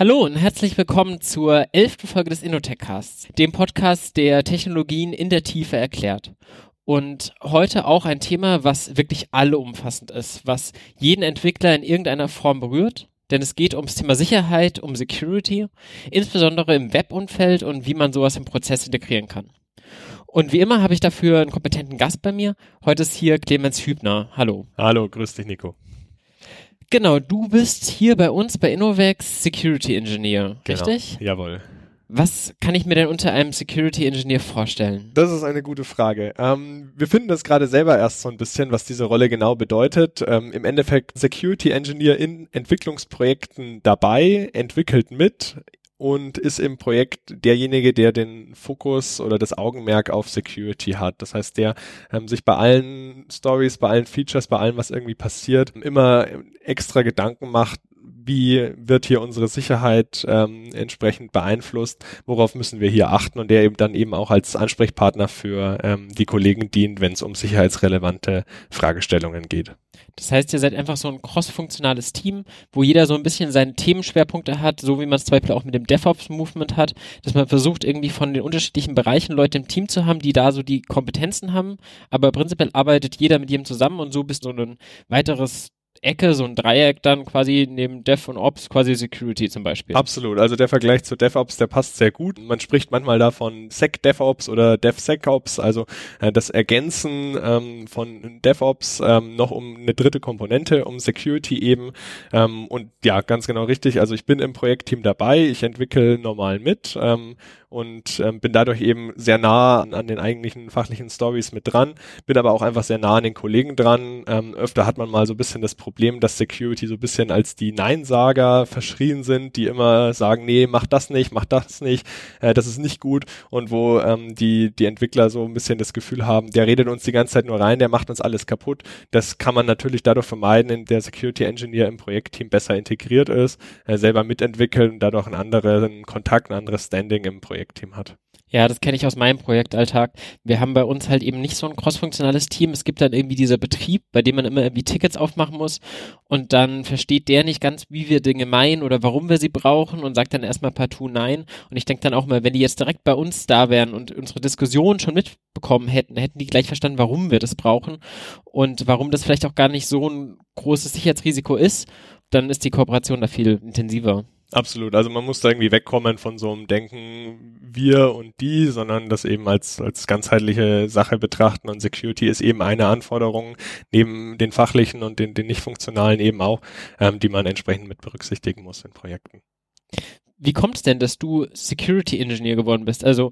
Hallo und herzlich willkommen zur elften Folge des Innotech-Casts, dem Podcast, der Technologien in der Tiefe erklärt. Und heute auch ein Thema, was wirklich allumfassend ist, was jeden Entwickler in irgendeiner Form berührt. Denn es geht ums Thema Sicherheit, um Security, insbesondere im Webumfeld und wie man sowas im Prozess integrieren kann. Und wie immer habe ich dafür einen kompetenten Gast bei mir. Heute ist hier Clemens Hübner. Hallo. Hallo, grüß dich, Nico. Genau, du bist hier bei uns bei Innovex Security Engineer, Genau. richtig? Jawohl. Was kann ich mir denn unter einem Security Engineer vorstellen? Das ist eine gute Frage. Ähm, wir finden das gerade selber erst so ein bisschen, was diese Rolle genau bedeutet. Ähm, Im Endeffekt Security Engineer in Entwicklungsprojekten dabei, entwickelt mit und ist im Projekt derjenige, der den Fokus oder das Augenmerk auf Security hat. Das heißt, der ähm, sich bei allen Stories, bei allen Features, bei allem, was irgendwie passiert, immer extra Gedanken macht, wie wird hier unsere Sicherheit ähm, entsprechend beeinflusst, worauf müssen wir hier achten und der eben dann eben auch als Ansprechpartner für ähm, die Kollegen dient, wenn es um sicherheitsrelevante Fragestellungen geht. Das heißt, ihr seid einfach so ein cross-funktionales Team, wo jeder so ein bisschen seine Themenschwerpunkte hat, so wie man es zum Beispiel auch mit dem DevOps-Movement hat, dass man versucht, irgendwie von den unterschiedlichen Bereichen Leute im Team zu haben, die da so die Kompetenzen haben, aber prinzipiell arbeitet jeder mit jedem zusammen und so bist du ein weiteres Ecke, so ein Dreieck dann quasi neben Dev und Ops, quasi Security zum Beispiel. Absolut. Also der Vergleich zu DevOps, der passt sehr gut. Man spricht manchmal davon SecDevOps oder DevSecOps, also äh, das Ergänzen ähm, von DevOps ähm, noch um eine dritte Komponente, um Security eben. Ähm, und ja, ganz genau richtig. Also ich bin im Projektteam dabei, ich entwickle normal mit ähm, und ähm, bin dadurch eben sehr nah an, an den eigentlichen fachlichen Stories mit dran, bin aber auch einfach sehr nah an den Kollegen dran. Ähm, öfter hat man mal so ein bisschen das Problem, dass Security so ein bisschen als die Neinsager verschrien sind, die immer sagen, nee, mach das nicht, mach das nicht, äh, das ist nicht gut und wo ähm, die, die Entwickler so ein bisschen das Gefühl haben, der redet uns die ganze Zeit nur rein, der macht uns alles kaputt. Das kann man natürlich dadurch vermeiden, indem der Security Engineer im Projektteam besser integriert ist, äh, selber mitentwickelt und dadurch einen anderen Kontakt, ein anderes Standing im Projektteam hat. Ja, das kenne ich aus meinem Projektalltag. Wir haben bei uns halt eben nicht so ein crossfunktionales Team. Es gibt dann irgendwie dieser Betrieb, bei dem man immer irgendwie Tickets aufmachen muss und dann versteht der nicht ganz, wie wir Dinge meinen oder warum wir sie brauchen und sagt dann erstmal partout nein. Und ich denke dann auch mal, wenn die jetzt direkt bei uns da wären und unsere Diskussion schon mitbekommen hätten, hätten die gleich verstanden, warum wir das brauchen und warum das vielleicht auch gar nicht so ein großes Sicherheitsrisiko ist, dann ist die Kooperation da viel intensiver. Absolut. Also man muss da irgendwie wegkommen von so einem Denken wir und die, sondern das eben als, als ganzheitliche Sache betrachten. Und Security ist eben eine Anforderung, neben den fachlichen und den, den nicht funktionalen eben auch, ähm, die man entsprechend mit berücksichtigen muss in Projekten. Wie kommt es denn, dass du Security Engineer geworden bist? Also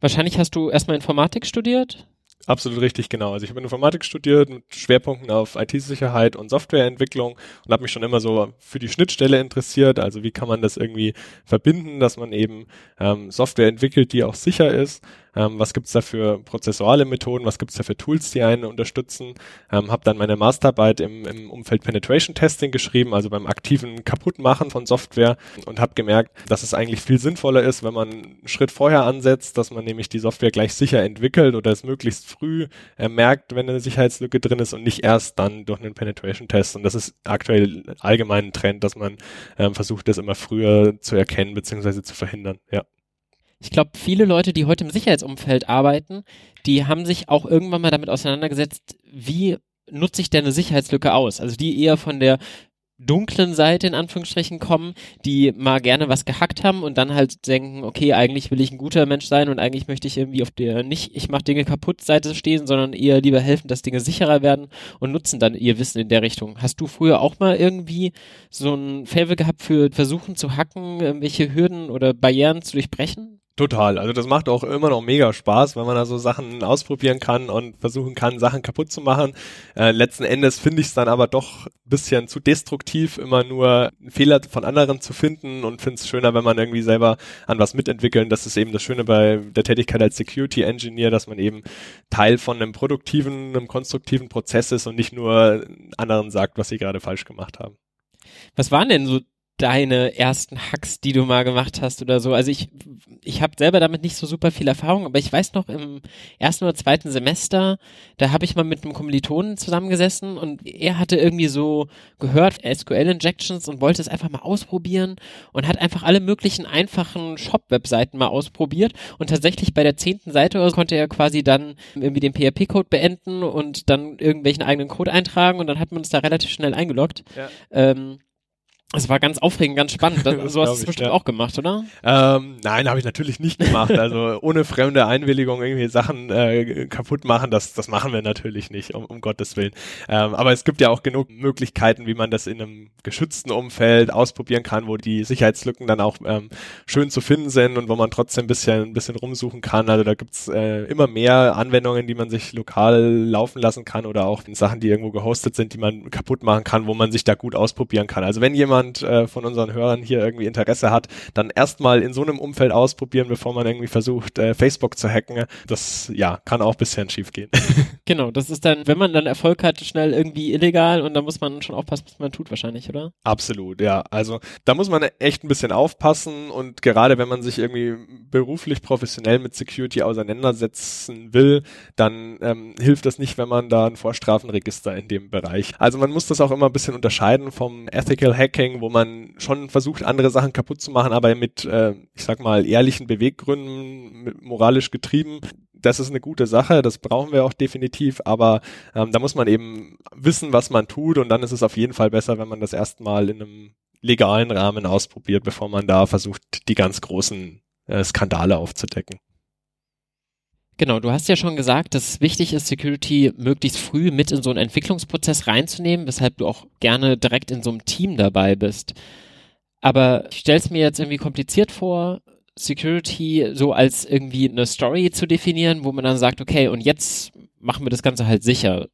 wahrscheinlich hast du erstmal Informatik studiert? Absolut richtig, genau. Also ich habe Informatik studiert mit Schwerpunkten auf IT-Sicherheit und Softwareentwicklung und habe mich schon immer so für die Schnittstelle interessiert. Also wie kann man das irgendwie verbinden, dass man eben ähm, Software entwickelt, die auch sicher ist. Ähm, was gibt's da für prozessuale Methoden? Was gibt's da für Tools, die einen unterstützen? Ähm, habe dann meine Masterarbeit im, im Umfeld Penetration Testing geschrieben, also beim aktiven Kaputtmachen von Software und habe gemerkt, dass es eigentlich viel sinnvoller ist, wenn man einen Schritt vorher ansetzt, dass man nämlich die Software gleich sicher entwickelt oder es möglichst früh äh, merkt, wenn eine Sicherheitslücke drin ist und nicht erst dann durch einen Penetration Test. Und das ist aktuell allgemein ein Trend, dass man ähm, versucht, das immer früher zu erkennen bzw. zu verhindern. Ja. Ich glaube, viele Leute, die heute im Sicherheitsumfeld arbeiten, die haben sich auch irgendwann mal damit auseinandergesetzt, wie nutze ich denn eine Sicherheitslücke aus? Also die eher von der dunklen Seite in Anführungsstrichen kommen, die mal gerne was gehackt haben und dann halt denken, okay, eigentlich will ich ein guter Mensch sein und eigentlich möchte ich irgendwie auf der nicht, ich mache Dinge kaputt Seite stehen, sondern eher lieber helfen, dass Dinge sicherer werden und nutzen dann ihr Wissen in der Richtung. Hast du früher auch mal irgendwie so ein Favor gehabt für Versuchen zu hacken, irgendwelche Hürden oder Barrieren zu durchbrechen? Total. Also das macht auch immer noch mega Spaß, wenn man da so Sachen ausprobieren kann und versuchen kann, Sachen kaputt zu machen. Äh, letzten Endes finde ich es dann aber doch ein bisschen zu destruktiv, immer nur Fehler von anderen zu finden und finde es schöner, wenn man irgendwie selber an was mitentwickeln. Das ist eben das Schöne bei der Tätigkeit als Security Engineer, dass man eben Teil von einem produktiven, einem konstruktiven Prozess ist und nicht nur anderen sagt, was sie gerade falsch gemacht haben. Was waren denn so deine ersten Hacks, die du mal gemacht hast oder so. Also ich, ich habe selber damit nicht so super viel Erfahrung, aber ich weiß noch im ersten oder zweiten Semester, da habe ich mal mit einem Kommilitonen zusammengesessen und er hatte irgendwie so gehört SQL-Injections und wollte es einfach mal ausprobieren und hat einfach alle möglichen einfachen Shop-Webseiten mal ausprobiert und tatsächlich bei der zehnten Seite konnte er quasi dann irgendwie den PHP-Code beenden und dann irgendwelchen eigenen Code eintragen und dann hat man uns da relativ schnell eingeloggt. Ja. Ähm, es war ganz aufregend, ganz spannend. Das, so hast du es bestimmt ja. auch gemacht, oder? Ähm, nein, habe ich natürlich nicht gemacht. Also ohne fremde Einwilligung irgendwie Sachen äh, kaputt machen, das, das machen wir natürlich nicht, um, um Gottes Willen. Ähm, aber es gibt ja auch genug Möglichkeiten, wie man das in einem geschützten Umfeld ausprobieren kann, wo die Sicherheitslücken dann auch ähm, schön zu finden sind und wo man trotzdem ein bisschen, ein bisschen rumsuchen kann. Also da gibt's äh, immer mehr Anwendungen, die man sich lokal laufen lassen kann oder auch Sachen, die irgendwo gehostet sind, die man kaputt machen kann, wo man sich da gut ausprobieren kann. Also wenn jemand jemand äh, von unseren Hörern hier irgendwie Interesse hat, dann erstmal in so einem Umfeld ausprobieren, bevor man irgendwie versucht, äh, Facebook zu hacken. Das ja, kann auch ein bisschen schief gehen. genau, das ist dann, wenn man dann Erfolg hat, schnell irgendwie illegal und da muss man schon aufpassen, was man tut wahrscheinlich, oder? Absolut, ja. Also da muss man echt ein bisschen aufpassen und gerade wenn man sich irgendwie beruflich professionell mit Security auseinandersetzen will, dann ähm, hilft das nicht, wenn man da ein Vorstrafenregister in dem Bereich. Also man muss das auch immer ein bisschen unterscheiden vom Ethical Hacking Marketing, wo man schon versucht, andere Sachen kaputt zu machen, aber mit, äh, ich sag mal, ehrlichen Beweggründen, moralisch getrieben. Das ist eine gute Sache, das brauchen wir auch definitiv, aber ähm, da muss man eben wissen, was man tut und dann ist es auf jeden Fall besser, wenn man das erstmal in einem legalen Rahmen ausprobiert, bevor man da versucht, die ganz großen äh, Skandale aufzudecken. Genau, du hast ja schon gesagt, dass es wichtig ist, Security möglichst früh mit in so einen Entwicklungsprozess reinzunehmen, weshalb du auch gerne direkt in so einem Team dabei bist. Aber ich stelle es mir jetzt irgendwie kompliziert vor, Security so als irgendwie eine Story zu definieren, wo man dann sagt, okay, und jetzt machen wir das Ganze halt sicher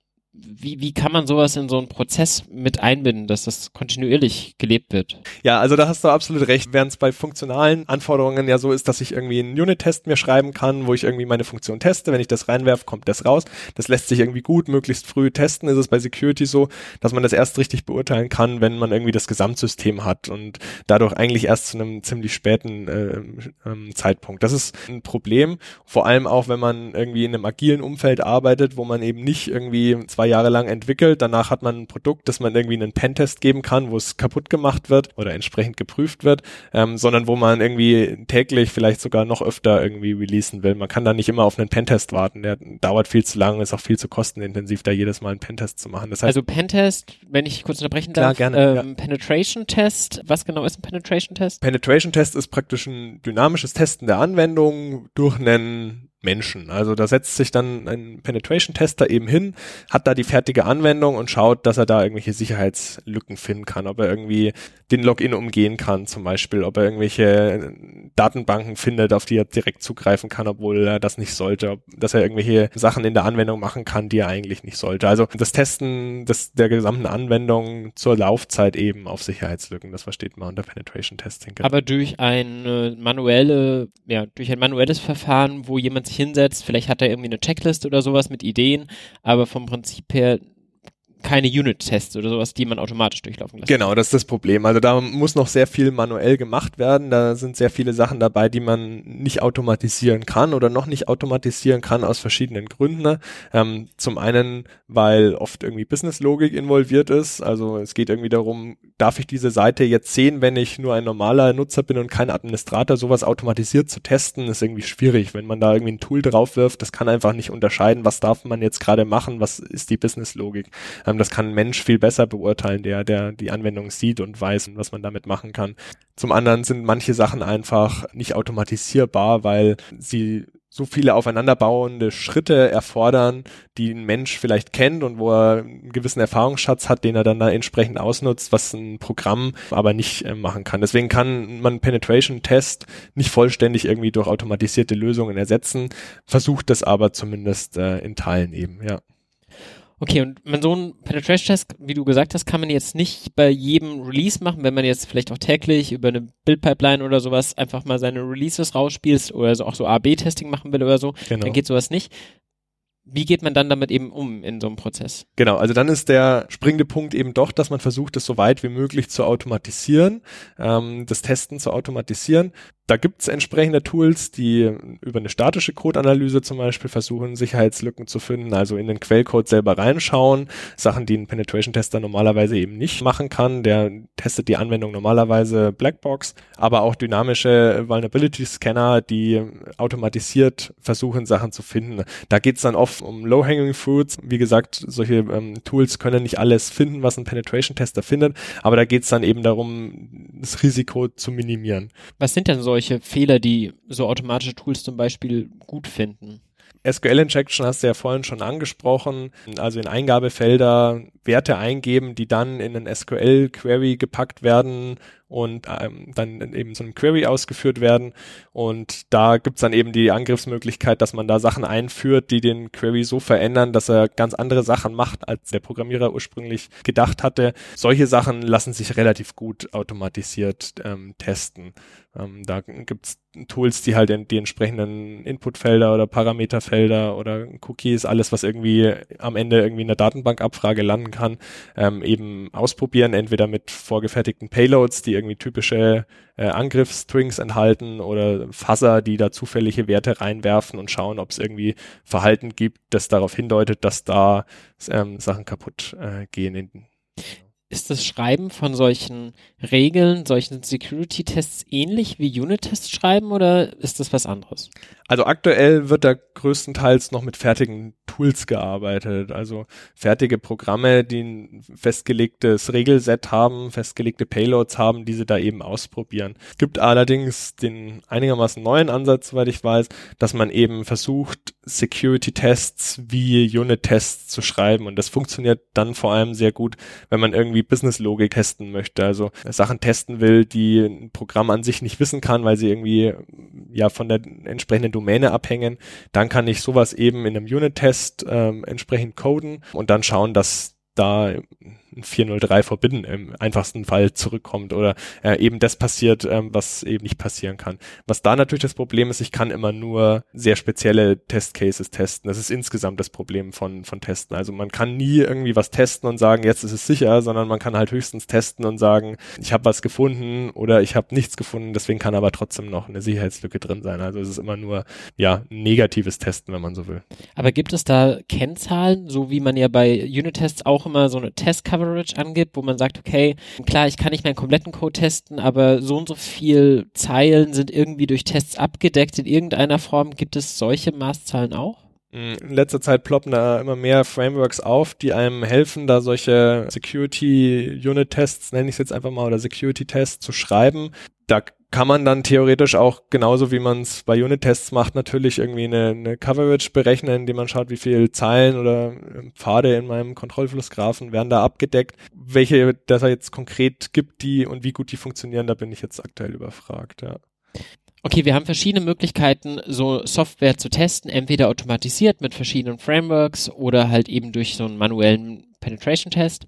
wie, wie kann man sowas in so einen Prozess mit einbinden, dass das kontinuierlich gelebt wird? Ja, also da hast du absolut recht. Während es bei funktionalen Anforderungen ja so ist, dass ich irgendwie einen Unit-Test mir schreiben kann, wo ich irgendwie meine Funktion teste. Wenn ich das reinwerfe, kommt das raus. Das lässt sich irgendwie gut, möglichst früh testen. Ist es bei Security so, dass man das erst richtig beurteilen kann, wenn man irgendwie das Gesamtsystem hat und dadurch eigentlich erst zu einem ziemlich späten äh, ähm, Zeitpunkt. Das ist ein Problem, vor allem auch, wenn man irgendwie in einem agilen Umfeld arbeitet, wo man eben nicht irgendwie zwei Jahre lang entwickelt. Danach hat man ein Produkt, das man irgendwie einen Pentest geben kann, wo es kaputt gemacht wird oder entsprechend geprüft wird, ähm, sondern wo man irgendwie täglich vielleicht sogar noch öfter irgendwie releasen will. Man kann da nicht immer auf einen Pentest warten. Der dauert viel zu lang, ist auch viel zu kostenintensiv, da jedes Mal einen Pentest zu machen. Das heißt, also Pentest, wenn ich kurz unterbrechen klar, darf, gerne, ähm, ja. Penetration Test. Was genau ist ein Penetration Test? Penetration Test ist praktisch ein dynamisches Testen der Anwendung durch einen Menschen. Also da setzt sich dann ein Penetration-Tester eben hin, hat da die fertige Anwendung und schaut, dass er da irgendwelche Sicherheitslücken finden kann, ob er irgendwie den Login umgehen kann zum Beispiel, ob er irgendwelche Datenbanken findet, auf die er direkt zugreifen kann, obwohl er das nicht sollte, dass er irgendwelche Sachen in der Anwendung machen kann, die er eigentlich nicht sollte. Also das Testen des, der gesamten Anwendung zur Laufzeit eben auf Sicherheitslücken, das versteht man unter Penetration Testing. Aber durch ein äh, manuelle, ja, durch ein manuelles Verfahren, wo jemand sich hinsetzt, vielleicht hat er irgendwie eine Checkliste oder sowas mit Ideen, aber vom Prinzip her keine Unit-Tests oder sowas, die man automatisch durchlaufen lässt. Genau, das ist das Problem. Also da muss noch sehr viel manuell gemacht werden. Da sind sehr viele Sachen dabei, die man nicht automatisieren kann oder noch nicht automatisieren kann aus verschiedenen Gründen. Ähm, zum einen, weil oft irgendwie Business-Logik involviert ist. Also es geht irgendwie darum, darf ich diese Seite jetzt sehen, wenn ich nur ein normaler Nutzer bin und kein Administrator, sowas automatisiert zu testen, ist irgendwie schwierig. Wenn man da irgendwie ein Tool drauf wirft, das kann einfach nicht unterscheiden, was darf man jetzt gerade machen, was ist die Business-Logik. Ähm, das kann ein Mensch viel besser beurteilen, der, der die Anwendung sieht und weiß, was man damit machen kann. Zum anderen sind manche Sachen einfach nicht automatisierbar, weil sie so viele aufeinanderbauende Schritte erfordern, die ein Mensch vielleicht kennt und wo er einen gewissen Erfahrungsschatz hat, den er dann da entsprechend ausnutzt, was ein Programm aber nicht äh, machen kann. Deswegen kann man Penetration-Test nicht vollständig irgendwie durch automatisierte Lösungen ersetzen, versucht das aber zumindest äh, in Teilen eben, ja. Okay, und man so einen Penetration-Test, wie du gesagt hast, kann man jetzt nicht bei jedem Release machen, wenn man jetzt vielleicht auch täglich über eine Build-Pipeline oder sowas einfach mal seine Releases rausspielst oder so auch so A-B-Testing machen will oder so, genau. dann geht sowas nicht. Wie geht man dann damit eben um in so einem Prozess? Genau, also dann ist der springende Punkt eben doch, dass man versucht, es so weit wie möglich zu automatisieren, ähm, das Testen zu automatisieren. Da gibt es entsprechende Tools, die über eine statische Codeanalyse zum Beispiel versuchen, Sicherheitslücken zu finden, also in den Quellcode selber reinschauen, Sachen, die ein Penetration-Tester normalerweise eben nicht machen kann. Der testet die Anwendung normalerweise Blackbox, aber auch dynamische Vulnerability-Scanner, die automatisiert versuchen, Sachen zu finden. Da geht es dann oft um Low-Hanging Fruits. Wie gesagt, solche ähm, Tools können nicht alles finden, was ein Penetration-Tester findet, aber da geht es dann eben darum, das Risiko zu minimieren. Was sind denn solche solche Fehler, die so automatische Tools zum Beispiel gut finden? SQL-Injection hast du ja vorhin schon angesprochen, also in Eingabefelder Werte eingeben, die dann in einen SQL-Query gepackt werden und ähm, dann eben so einem Query ausgeführt werden. Und da gibt's dann eben die Angriffsmöglichkeit, dass man da Sachen einführt, die den Query so verändern, dass er ganz andere Sachen macht, als der Programmierer ursprünglich gedacht hatte. Solche Sachen lassen sich relativ gut automatisiert ähm, testen. Ähm, da gibt's Tools, die halt in die entsprechenden Inputfelder oder Parameterfelder oder Cookies, alles, was irgendwie am Ende irgendwie in der Datenbankabfrage landen kann, ähm, eben ausprobieren, entweder mit vorgefertigten Payloads, die irgendwie typische äh, Angriffsstrings enthalten oder Fuzzer, die da zufällige Werte reinwerfen und schauen, ob es irgendwie Verhalten gibt, das darauf hindeutet, dass da ähm, Sachen kaputt äh, gehen. In, ist das Schreiben von solchen Regeln, solchen Security-Tests ähnlich wie Unit-Tests schreiben oder ist das was anderes? Also aktuell wird da größtenteils noch mit fertigen Tools gearbeitet, also fertige Programme, die ein festgelegtes Regelset haben, festgelegte Payloads haben, die sie da eben ausprobieren. Es gibt allerdings den einigermaßen neuen Ansatz, soweit ich weiß, dass man eben versucht, Security-Tests wie Unit-Tests zu schreiben. Und das funktioniert dann vor allem sehr gut, wenn man irgendwie Business-Logik testen möchte, also Sachen testen will, die ein Programm an sich nicht wissen kann, weil sie irgendwie ja von der entsprechenden Domäne abhängen, dann kann ich sowas eben in einem Unit-Test ähm, entsprechend coden und dann schauen, dass da 403 Forbidden im einfachsten Fall zurückkommt oder äh, eben das passiert, ähm, was eben nicht passieren kann. Was da natürlich das Problem ist, ich kann immer nur sehr spezielle Testcases testen. Das ist insgesamt das Problem von, von Testen. Also man kann nie irgendwie was testen und sagen, jetzt ist es sicher, sondern man kann halt höchstens testen und sagen, ich habe was gefunden oder ich habe nichts gefunden, deswegen kann aber trotzdem noch eine Sicherheitslücke drin sein. Also es ist immer nur ja negatives Testen, wenn man so will. Aber gibt es da Kennzahlen, so wie man ja bei Unit-Tests auch immer so eine Test-Cover Coverage angibt, wo man sagt, okay, klar, ich kann nicht meinen kompletten Code testen, aber so und so viel Zeilen sind irgendwie durch Tests abgedeckt in irgendeiner Form. Gibt es solche Maßzahlen auch? Mm, in letzter Zeit ploppen da immer mehr Frameworks auf, die einem helfen, da solche Security-Unit-Tests, nenne ich es jetzt einfach mal, oder Security-Tests zu schreiben. Da kann man dann theoretisch auch genauso wie man es bei Unit-Tests macht, natürlich irgendwie eine, eine Coverage berechnen, indem man schaut, wie viele Zeilen oder ähm, Pfade in meinem Kontrollflussgraphen werden da abgedeckt. Welche das er jetzt konkret gibt, die und wie gut die funktionieren, da bin ich jetzt aktuell überfragt, ja. Okay, wir haben verschiedene Möglichkeiten, so Software zu testen, entweder automatisiert mit verschiedenen Frameworks oder halt eben durch so einen manuellen Penetration-Test.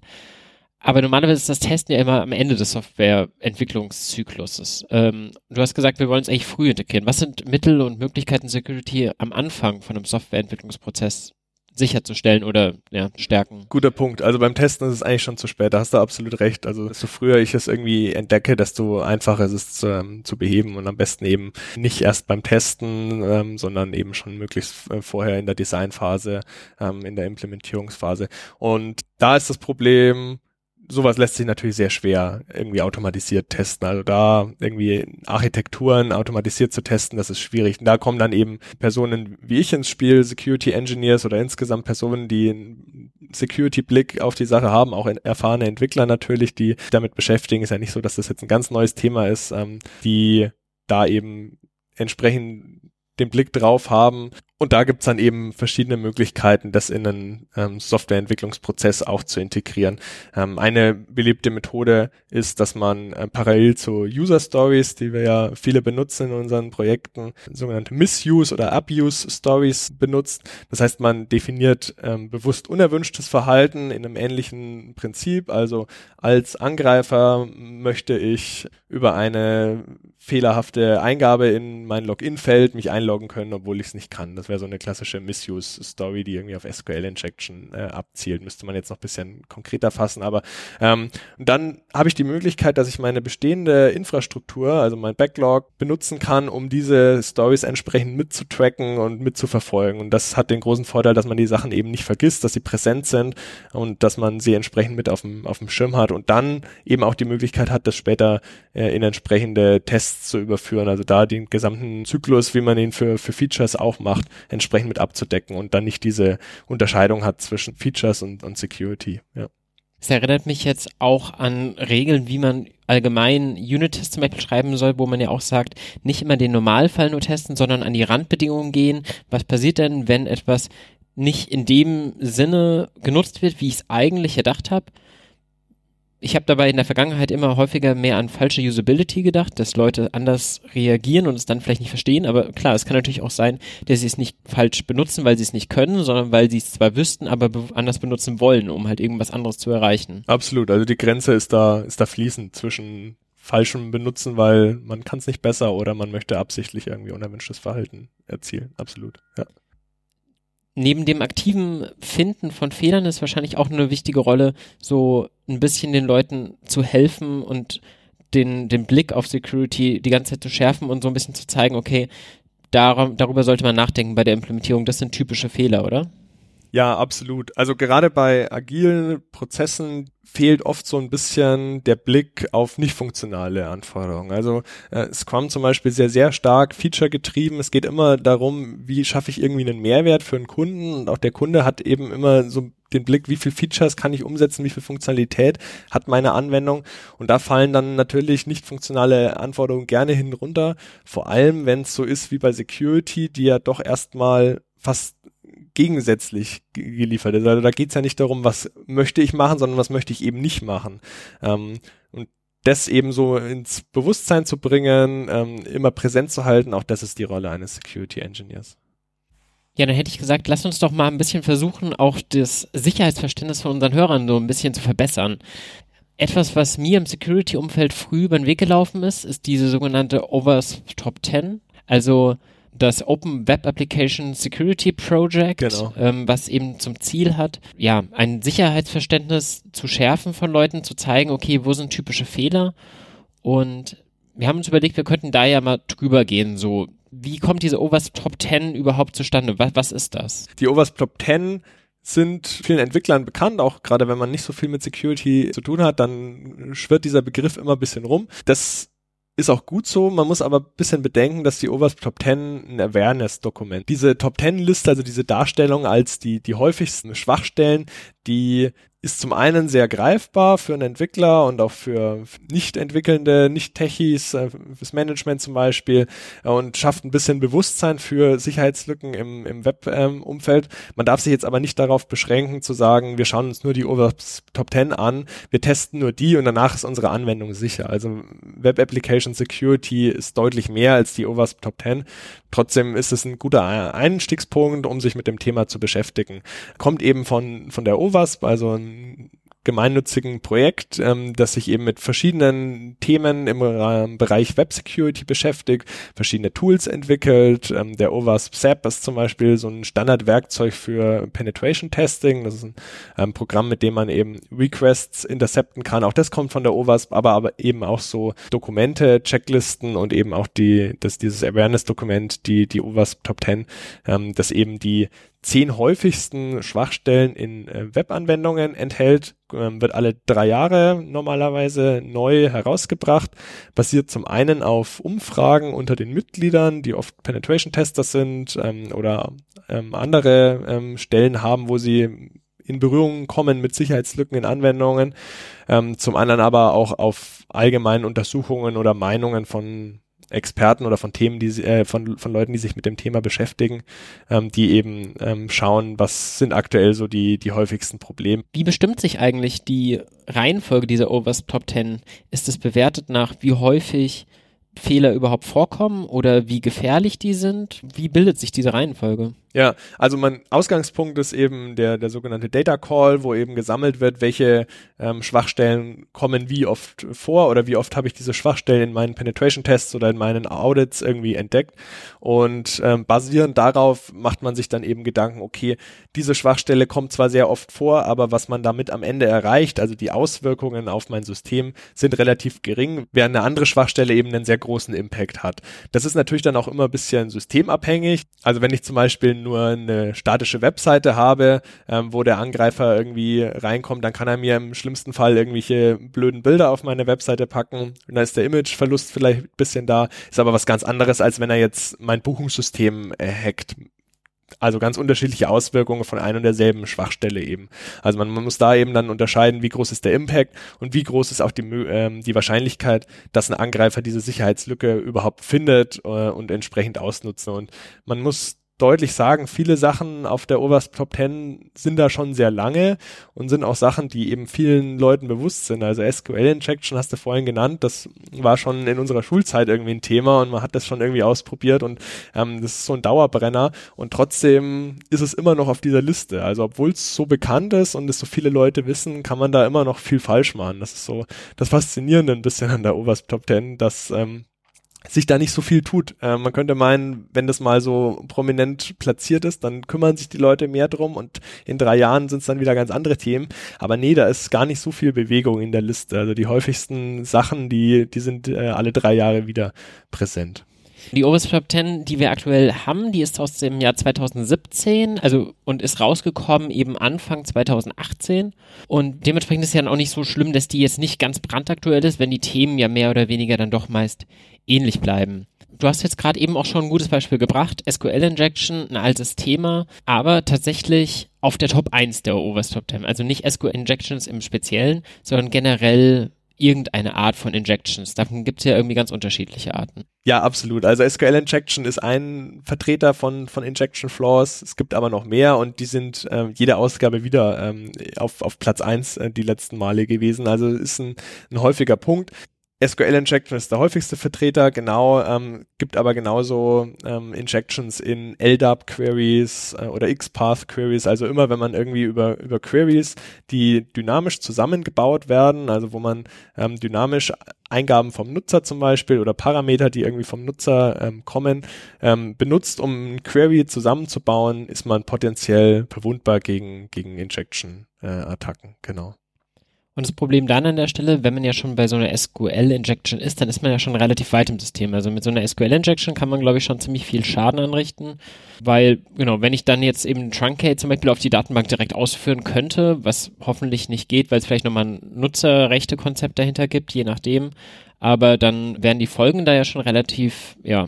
Aber normalerweise ist das Testen ja immer am Ende des Softwareentwicklungszykluses. Ähm, du hast gesagt, wir wollen es eigentlich früh integrieren. Was sind Mittel und Möglichkeiten, Security am Anfang von einem Softwareentwicklungsprozess sicherzustellen oder ja, stärken. Guter Punkt. Also beim Testen ist es eigentlich schon zu spät. Da hast du absolut recht. Also desto früher ich es irgendwie entdecke, desto einfacher ist es zu, ähm, zu beheben und am besten eben nicht erst beim Testen, ähm, sondern eben schon möglichst äh, vorher in der Designphase, ähm, in der Implementierungsphase. Und da ist das Problem, sowas lässt sich natürlich sehr schwer irgendwie automatisiert testen. Also da irgendwie Architekturen automatisiert zu testen, das ist schwierig. Und da kommen dann eben Personen wie ich ins Spiel, Security Engineers oder insgesamt Personen, die einen Security-Blick auf die Sache haben, auch erfahrene Entwickler natürlich, die damit beschäftigen. Ist ja nicht so, dass das jetzt ein ganz neues Thema ist, ähm, die da eben entsprechend den Blick drauf haben. Und da gibt's dann eben verschiedene Möglichkeiten, das in einen ähm, Softwareentwicklungsprozess auch zu integrieren. Ähm, eine beliebte Methode ist, dass man äh, parallel zu User Stories, die wir ja viele benutzen in unseren Projekten, sogenannte Misuse oder Abuse Stories benutzt. Das heißt, man definiert ähm, bewusst unerwünschtes Verhalten in einem ähnlichen Prinzip. Also als Angreifer möchte ich über eine fehlerhafte Eingabe in mein Login-Feld mich einloggen können, obwohl ich es nicht kann. Das wäre so eine klassische Misuse-Story, die irgendwie auf SQL-Injection äh, abzielt. Müsste man jetzt noch bisschen konkreter fassen. Aber ähm, dann habe ich die Möglichkeit, dass ich meine bestehende Infrastruktur, also mein Backlog, benutzen kann, um diese Stories entsprechend mitzutracken und mitzuverfolgen. Und das hat den großen Vorteil, dass man die Sachen eben nicht vergisst, dass sie präsent sind und dass man sie entsprechend mit auf dem, auf dem Schirm hat und dann eben auch die Möglichkeit hat, das später äh, in entsprechende Tests Zu überführen, also da den gesamten Zyklus, wie man ihn für, für Features auch macht, entsprechend mit abzudecken und dann nicht diese Unterscheidung hat zwischen Features und, und Security. Ja. Es erinnert mich jetzt auch an Regeln, wie man allgemein Unit-Tests zum Beispiel schreiben soll, wo man ja auch sagt, nicht immer den Normalfall nur testen, sondern an die Randbedingungen gehen. Was passiert denn, wenn etwas nicht in dem Sinne genutzt wird, wie ich es eigentlich gedacht habe? Ich habe dabei in der Vergangenheit immer häufiger mehr an falsche Usability gedacht, dass Leute anders reagieren und es dann vielleicht nicht verstehen. Aber klar, es kann natürlich auch sein, dass sie es nicht falsch benutzen, weil sie es nicht können, sondern weil sie es zwar wüssten, aber be anders benutzen wollen, um halt irgendwas anderes zu erreichen. Absolut. Also die Grenze ist da, ist da fließend zwischen falschem Benutzen, weil man kann es nicht besser oder man möchte absichtlich irgendwie unerwünschtes Verhalten erzielen. Absolut. Ja neben dem aktiven Finden von Fehlern ist wahrscheinlich auch eine wichtige Rolle, so ein bisschen den Leuten zu helfen und den, den Blick auf Security die ganze Zeit zu schärfen und so ein bisschen zu zeigen, okay, dar darüber sollte man nachdenken bei der Implementierung. Das sind typische Fehler, oder? Ja, absolut. Also gerade bei agilen Prozessen fehlt oft so ein bisschen der Blick auf nicht funktionale Anforderungen. Also äh, Scrum zum Beispiel sehr, sehr stark Feature getrieben. Es geht immer darum, wie schaffe ich irgendwie einen Mehrwert für einen Kunden und auch der Kunde hat eben immer so den Blick, wie viel Features kann ich umsetzen, wie viel Funktionalität hat meine Anwendung und da fallen dann natürlich nicht funktionale Anforderungen gerne hin runter, vor allem wenn es so ist wie bei Security, die ja doch erstmal fast gegensätzlich geliefert ist. Also da geht es ja nicht darum, was möchte ich machen, sondern was möchte ich eben nicht machen. Ähm, und das eben so ins Bewusstsein zu bringen, ähm, immer präsent zu halten, auch das ist die Rolle eines Security Engineers. Ja, dann hätte ich gesagt, lass uns doch mal ein bisschen versuchen, auch das Sicherheitsverständnis von unseren Hörern so ein bisschen zu verbessern. Etwas, was mir im Security-Umfeld früh über den Weg gelaufen ist, ist diese sogenannte Overs Top 10. Also das Open Web Application Security Project, genau. ähm, was eben zum Ziel hat, ja, ein Sicherheitsverständnis zu schärfen von Leuten, zu zeigen, okay, wo sind typische Fehler und wir haben uns überlegt, wir könnten da ja mal drüber gehen, so wie kommt diese OWASP Top 10 überhaupt zustande? Was, was ist das? Die OWASP Top 10 sind vielen Entwicklern bekannt, auch gerade wenn man nicht so viel mit Security zu tun hat, dann schwirrt dieser Begriff immer ein bisschen rum. Das ist auch gut so, man muss aber ein bisschen bedenken, dass die OWASP Top 10 ein Awareness-Dokument. Diese Top 10-Liste, also diese Darstellung als die, die häufigsten Schwachstellen, die ist zum einen sehr greifbar für einen Entwickler und auch für nicht entwickelnde, nicht Techies, äh, fürs Management zum Beispiel äh, und schafft ein bisschen Bewusstsein für Sicherheitslücken im, im Web-Umfeld. Man darf sich jetzt aber nicht darauf beschränken zu sagen, wir schauen uns nur die OWASP Top 10 an, wir testen nur die und danach ist unsere Anwendung sicher. Also Web Application Security ist deutlich mehr als die OWASP Top 10. Trotzdem ist es ein guter Einstiegspunkt, um sich mit dem Thema zu beschäftigen. Kommt eben von, von der OWASP, also ein gemeinnützigen Projekt, ähm, das sich eben mit verschiedenen Themen im äh, Bereich Web Security beschäftigt, verschiedene Tools entwickelt. Ähm, der OWASP SAP ist zum Beispiel so ein Standardwerkzeug für Penetration Testing. Das ist ein ähm, Programm, mit dem man eben Requests intercepten kann. Auch das kommt von der OWASP, aber, aber eben auch so Dokumente, Checklisten und eben auch die, das, dieses Awareness-Dokument, die, die OWASP Top 10, ähm, das eben die zehn häufigsten Schwachstellen in äh, Webanwendungen enthält, ähm, wird alle drei Jahre normalerweise neu herausgebracht, basiert zum einen auf Umfragen unter den Mitgliedern, die oft Penetration-Tester sind ähm, oder ähm, andere ähm, Stellen haben, wo sie in Berührung kommen mit Sicherheitslücken in Anwendungen, ähm, zum anderen aber auch auf allgemeinen Untersuchungen oder Meinungen von Experten oder von Themen, die äh, von, von Leuten, die sich mit dem Thema beschäftigen, ähm, die eben ähm, schauen, was sind aktuell so die, die häufigsten Probleme. Wie bestimmt sich eigentlich die Reihenfolge dieser OWASP Top 10? Ist es bewertet nach, wie häufig Fehler überhaupt vorkommen oder wie gefährlich die sind? Wie bildet sich diese Reihenfolge? Ja, also mein Ausgangspunkt ist eben der, der sogenannte Data Call, wo eben gesammelt wird, welche ähm, Schwachstellen kommen wie oft vor oder wie oft habe ich diese Schwachstellen in meinen Penetration Tests oder in meinen Audits irgendwie entdeckt. Und ähm, basierend darauf macht man sich dann eben Gedanken, okay, diese Schwachstelle kommt zwar sehr oft vor, aber was man damit am Ende erreicht, also die Auswirkungen auf mein System, sind relativ gering, während eine andere Schwachstelle eben einen sehr großen Impact hat. Das ist natürlich dann auch immer ein bisschen systemabhängig. Also wenn ich zum Beispiel nur eine statische Webseite habe, ähm, wo der Angreifer irgendwie reinkommt, dann kann er mir im schlimmsten Fall irgendwelche blöden Bilder auf meine Webseite packen. Und dann ist der Imageverlust vielleicht ein bisschen da. Ist aber was ganz anderes, als wenn er jetzt mein Buchungssystem äh, hackt also ganz unterschiedliche Auswirkungen von ein und derselben Schwachstelle eben. Also man, man, muss da eben dann unterscheiden, wie groß ist der Impact und wie groß ist auch die, ähm, die Wahrscheinlichkeit, dass ein Angreifer diese Sicherheitslücke überhaupt findet äh, und entsprechend ausnutzen. Und man muss deutlich sagen, viele Sachen auf der Oberst Top 10 sind da schon sehr lange und sind auch Sachen, die eben vielen Leuten bewusst sind. Also SQL Injection hast du vorhin genannt, das war schon in unserer Schulzeit irgendwie ein Thema und man hat das schon irgendwie ausprobiert und ähm, das ist so ein Dauerbrenner und trotzdem ist es immer noch auf dieser Liste. Also obwohl es so bekannt ist und es so viele Leute wissen, kann man da immer noch viel falsch machen. Das ist so das Faszinierende ein bisschen an der Oberst Top 10, dass ähm, sich da nicht so viel tut. Äh, man könnte meinen, wenn das mal so prominent platziert ist, dann kümmern sich die Leute mehr drum und in drei Jahren sind es dann wieder ganz andere Themen. Aber nee, da ist gar nicht so viel Bewegung in der Liste. Also die häufigsten Sachen, die, die sind äh, alle drei Jahre wieder präsent. Die Oberst Top 10, die wir aktuell haben, die ist aus dem Jahr 2017, also und ist rausgekommen eben Anfang 2018. Und dementsprechend ist es ja auch nicht so schlimm, dass die jetzt nicht ganz brandaktuell ist, wenn die Themen ja mehr oder weniger dann doch meist ähnlich bleiben. Du hast jetzt gerade eben auch schon ein gutes Beispiel gebracht. SQL Injection, ein altes Thema, aber tatsächlich auf der Top 1 der Oberst Top 10. Also nicht SQL Injections im Speziellen, sondern generell irgendeine Art von Injections. Davon gibt es ja irgendwie ganz unterschiedliche Arten. Ja, absolut. Also SQL Injection ist ein Vertreter von, von Injection Flaws. Es gibt aber noch mehr und die sind äh, jede Ausgabe wieder ähm, auf, auf Platz eins äh, die letzten Male gewesen. Also ist ein, ein häufiger Punkt. SQL Injection ist der häufigste Vertreter, genau, ähm, gibt aber genauso ähm, Injections in LDAP Queries äh, oder XPath Queries, also immer wenn man irgendwie über, über Queries, die dynamisch zusammengebaut werden, also wo man ähm, dynamisch Eingaben vom Nutzer zum Beispiel oder Parameter, die irgendwie vom Nutzer ähm, kommen, ähm, benutzt, um ein Query zusammenzubauen, ist man potenziell verwundbar gegen, gegen Injection-Attacken, äh, genau. Und das Problem dann an der Stelle, wenn man ja schon bei so einer SQL-Injection ist, dann ist man ja schon relativ weit im System. Also mit so einer SQL-Injection kann man, glaube ich, schon ziemlich viel Schaden anrichten, weil, genau, wenn ich dann jetzt eben Truncate zum Beispiel auf die Datenbank direkt ausführen könnte, was hoffentlich nicht geht, weil es vielleicht nochmal ein Nutzerrechte-Konzept dahinter gibt, je nachdem, aber dann wären die Folgen da ja schon relativ, ja,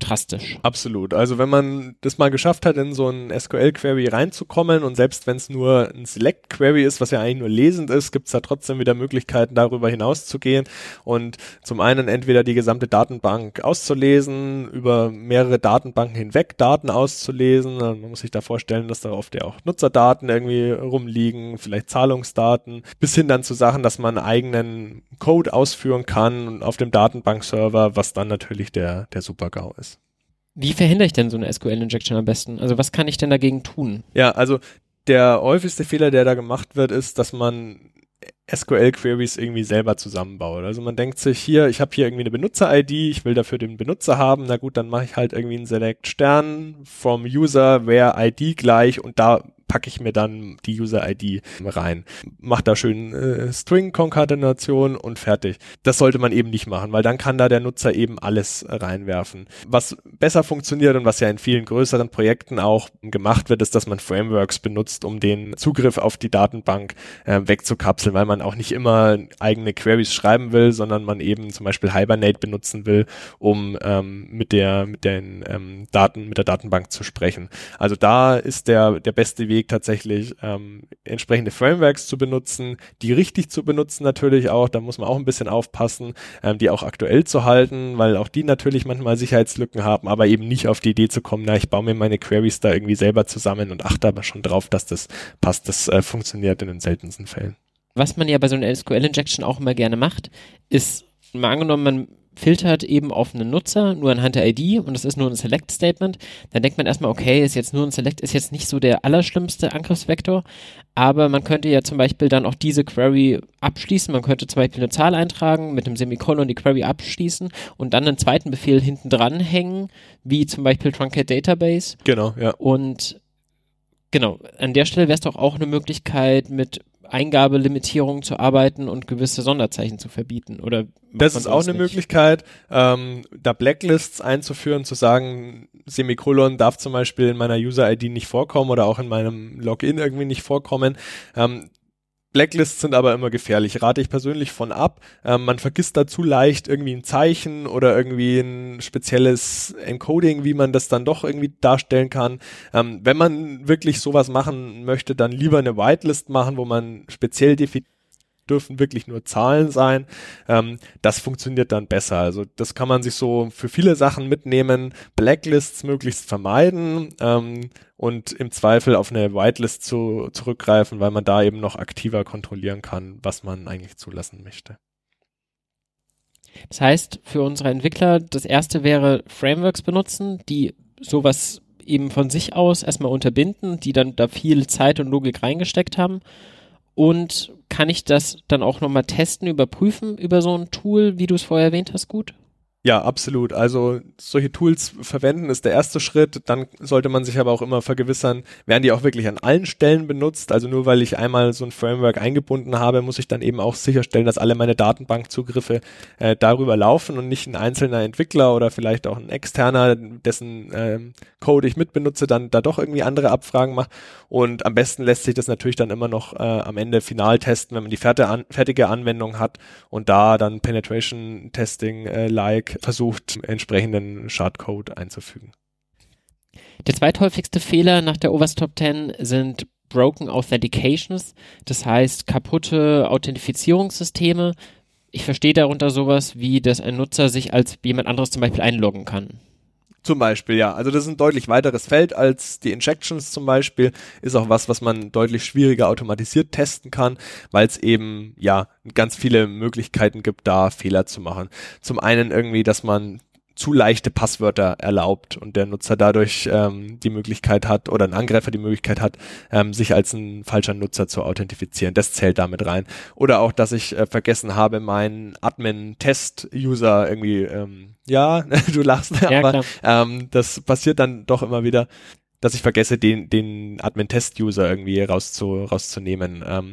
drastisch. Absolut. Also wenn man das mal geschafft hat, in so ein SQL-Query reinzukommen und selbst wenn es nur ein Select-Query ist, was ja eigentlich nur lesend ist, gibt es da trotzdem wieder Möglichkeiten, darüber hinaus zu gehen und zum einen entweder die gesamte Datenbank auszulesen, über mehrere Datenbanken hinweg Daten auszulesen. Man muss sich da vorstellen, dass da oft ja auch Nutzerdaten irgendwie rumliegen, vielleicht Zahlungsdaten, bis hin dann zu Sachen, dass man eigenen Code ausführen kann auf dem Datenbankserver, was dann natürlich der, der Super-GAU ist. Wie verhindere ich denn so eine SQL-Injection am besten? Also was kann ich denn dagegen tun? Ja, also der häufigste Fehler, der da gemacht wird, ist, dass man SQL-Queries irgendwie selber zusammenbaut. Also man denkt sich hier, ich habe hier irgendwie eine Benutzer-ID, ich will dafür den Benutzer haben, na gut, dann mache ich halt irgendwie einen Select Stern from User, where ID gleich und da packe ich mir dann die User-ID rein. Mach da schön äh, String-Konkatenation und fertig. Das sollte man eben nicht machen, weil dann kann da der Nutzer eben alles reinwerfen. Was besser funktioniert und was ja in vielen größeren Projekten auch gemacht wird, ist, dass man Frameworks benutzt, um den Zugriff auf die Datenbank äh, wegzukapseln, weil man auch nicht immer eigene Queries schreiben will, sondern man eben zum Beispiel Hibernate benutzen will, um ähm, mit der mit den ähm, Daten mit der Datenbank zu sprechen. Also da ist der der beste Weg Weg tatsächlich, ähm, entsprechende Frameworks zu benutzen, die richtig zu benutzen natürlich auch, da muss man auch ein bisschen aufpassen, ähm, die auch aktuell zu halten, weil auch die natürlich manchmal Sicherheitslücken haben, aber eben nicht auf die Idee zu kommen, na, ich baue mir meine Queries da irgendwie selber zusammen und achte aber schon drauf, dass das passt. Das äh, funktioniert in den seltensten Fällen. Was man ja bei so einer SQL-Injection auch immer gerne macht, ist mal angenommen, man filtert eben auf einen Nutzer nur anhand der ID und es ist nur ein Select-Statement, dann denkt man erstmal, okay, ist jetzt nur ein Select, ist jetzt nicht so der allerschlimmste Angriffsvektor, aber man könnte ja zum Beispiel dann auch diese Query abschließen, man könnte zum Beispiel eine Zahl eintragen, mit einem Semikolon die Query abschließen und dann einen zweiten Befehl hinten dran hängen, wie zum Beispiel Truncate Database. Genau, ja. Und genau, an der Stelle wäre es doch auch eine Möglichkeit, mit Eingabelimitierungen zu arbeiten und gewisse Sonderzeichen zu verbieten oder das ist auch eine nicht? Möglichkeit, ähm, da Blacklists einzuführen, zu sagen, Semikolon darf zum Beispiel in meiner User-ID nicht vorkommen oder auch in meinem Login irgendwie nicht vorkommen. Ähm, Blacklists sind aber immer gefährlich, rate ich persönlich von ab. Ähm, man vergisst da zu leicht irgendwie ein Zeichen oder irgendwie ein spezielles Encoding, wie man das dann doch irgendwie darstellen kann. Ähm, wenn man wirklich sowas machen möchte, dann lieber eine Whitelist machen, wo man speziell definiert dürfen wirklich nur Zahlen sein. Ähm, das funktioniert dann besser. Also das kann man sich so für viele Sachen mitnehmen, Blacklists möglichst vermeiden ähm, und im Zweifel auf eine Whitelist zu, zurückgreifen, weil man da eben noch aktiver kontrollieren kann, was man eigentlich zulassen möchte. Das heißt, für unsere Entwickler, das erste wäre Frameworks benutzen, die sowas eben von sich aus erstmal unterbinden, die dann da viel Zeit und Logik reingesteckt haben und kann ich das dann auch nochmal testen, überprüfen über so ein Tool, wie du es vorher erwähnt hast, gut? Ja, absolut. Also solche Tools verwenden ist der erste Schritt. Dann sollte man sich aber auch immer vergewissern, werden die auch wirklich an allen Stellen benutzt. Also nur weil ich einmal so ein Framework eingebunden habe, muss ich dann eben auch sicherstellen, dass alle meine Datenbankzugriffe äh, darüber laufen und nicht ein einzelner Entwickler oder vielleicht auch ein externer, dessen ähm, Code ich mitbenutze, dann da doch irgendwie andere Abfragen macht. Und am besten lässt sich das natürlich dann immer noch äh, am Ende final testen, wenn man die fertige Anwendung hat und da dann Penetration Testing äh, like versucht, entsprechenden Schadcode einzufügen. Der zweithäufigste Fehler nach der OWASP Top 10 sind Broken Authentications, das heißt kaputte Authentifizierungssysteme. Ich verstehe darunter sowas wie, dass ein Nutzer sich als jemand anderes zum Beispiel einloggen kann. Zum Beispiel, ja. Also das ist ein deutlich weiteres Feld als die Injections zum Beispiel. Ist auch was, was man deutlich schwieriger automatisiert testen kann, weil es eben, ja, ganz viele Möglichkeiten gibt, da Fehler zu machen. Zum einen irgendwie, dass man zu leichte Passwörter erlaubt und der Nutzer dadurch ähm, die Möglichkeit hat oder ein Angreifer die Möglichkeit hat, ähm, sich als ein falscher Nutzer zu authentifizieren. Das zählt damit rein. Oder auch, dass ich äh, vergessen habe, meinen Admin-Test-User irgendwie, ähm, ja, du lachst, ja, aber ähm, das passiert dann doch immer wieder dass ich vergesse, den, den Admin-Test-User irgendwie rauszu, rauszunehmen. Ähm,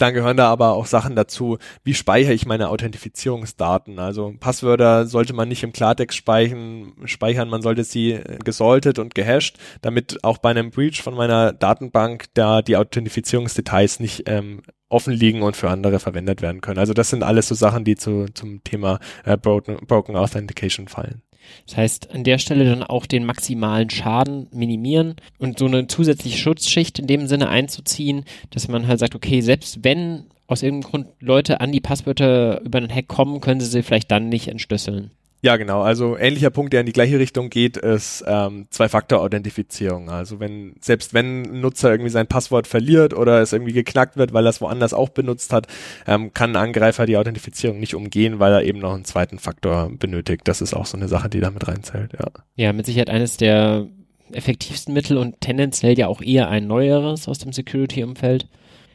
dann gehören da aber auch Sachen dazu, wie speichere ich meine Authentifizierungsdaten. Also Passwörter sollte man nicht im Klartext speichern, speichern, man sollte sie gesaltet und gehasht, damit auch bei einem Breach von meiner Datenbank da die Authentifizierungsdetails nicht ähm, offen liegen und für andere verwendet werden können. Also das sind alles so Sachen, die zu, zum Thema äh, Broken, Broken Authentication fallen. Das heißt, an der Stelle dann auch den maximalen Schaden minimieren und so eine zusätzliche Schutzschicht in dem Sinne einzuziehen, dass man halt sagt, okay, selbst wenn aus irgendeinem Grund Leute an die Passwörter über einen Hack kommen, können sie sie vielleicht dann nicht entschlüsseln. Ja, genau. Also ähnlicher Punkt, der in die gleiche Richtung geht, ist ähm, Zwei-Faktor-Authentifizierung. Also wenn selbst wenn ein Nutzer irgendwie sein Passwort verliert oder es irgendwie geknackt wird, weil er es woanders auch benutzt hat, ähm, kann ein Angreifer die Authentifizierung nicht umgehen, weil er eben noch einen zweiten Faktor benötigt. Das ist auch so eine Sache, die damit reinzählt. Ja, ja mit Sicherheit eines der effektivsten Mittel und tendenziell ja auch eher ein neueres aus dem Security-Umfeld.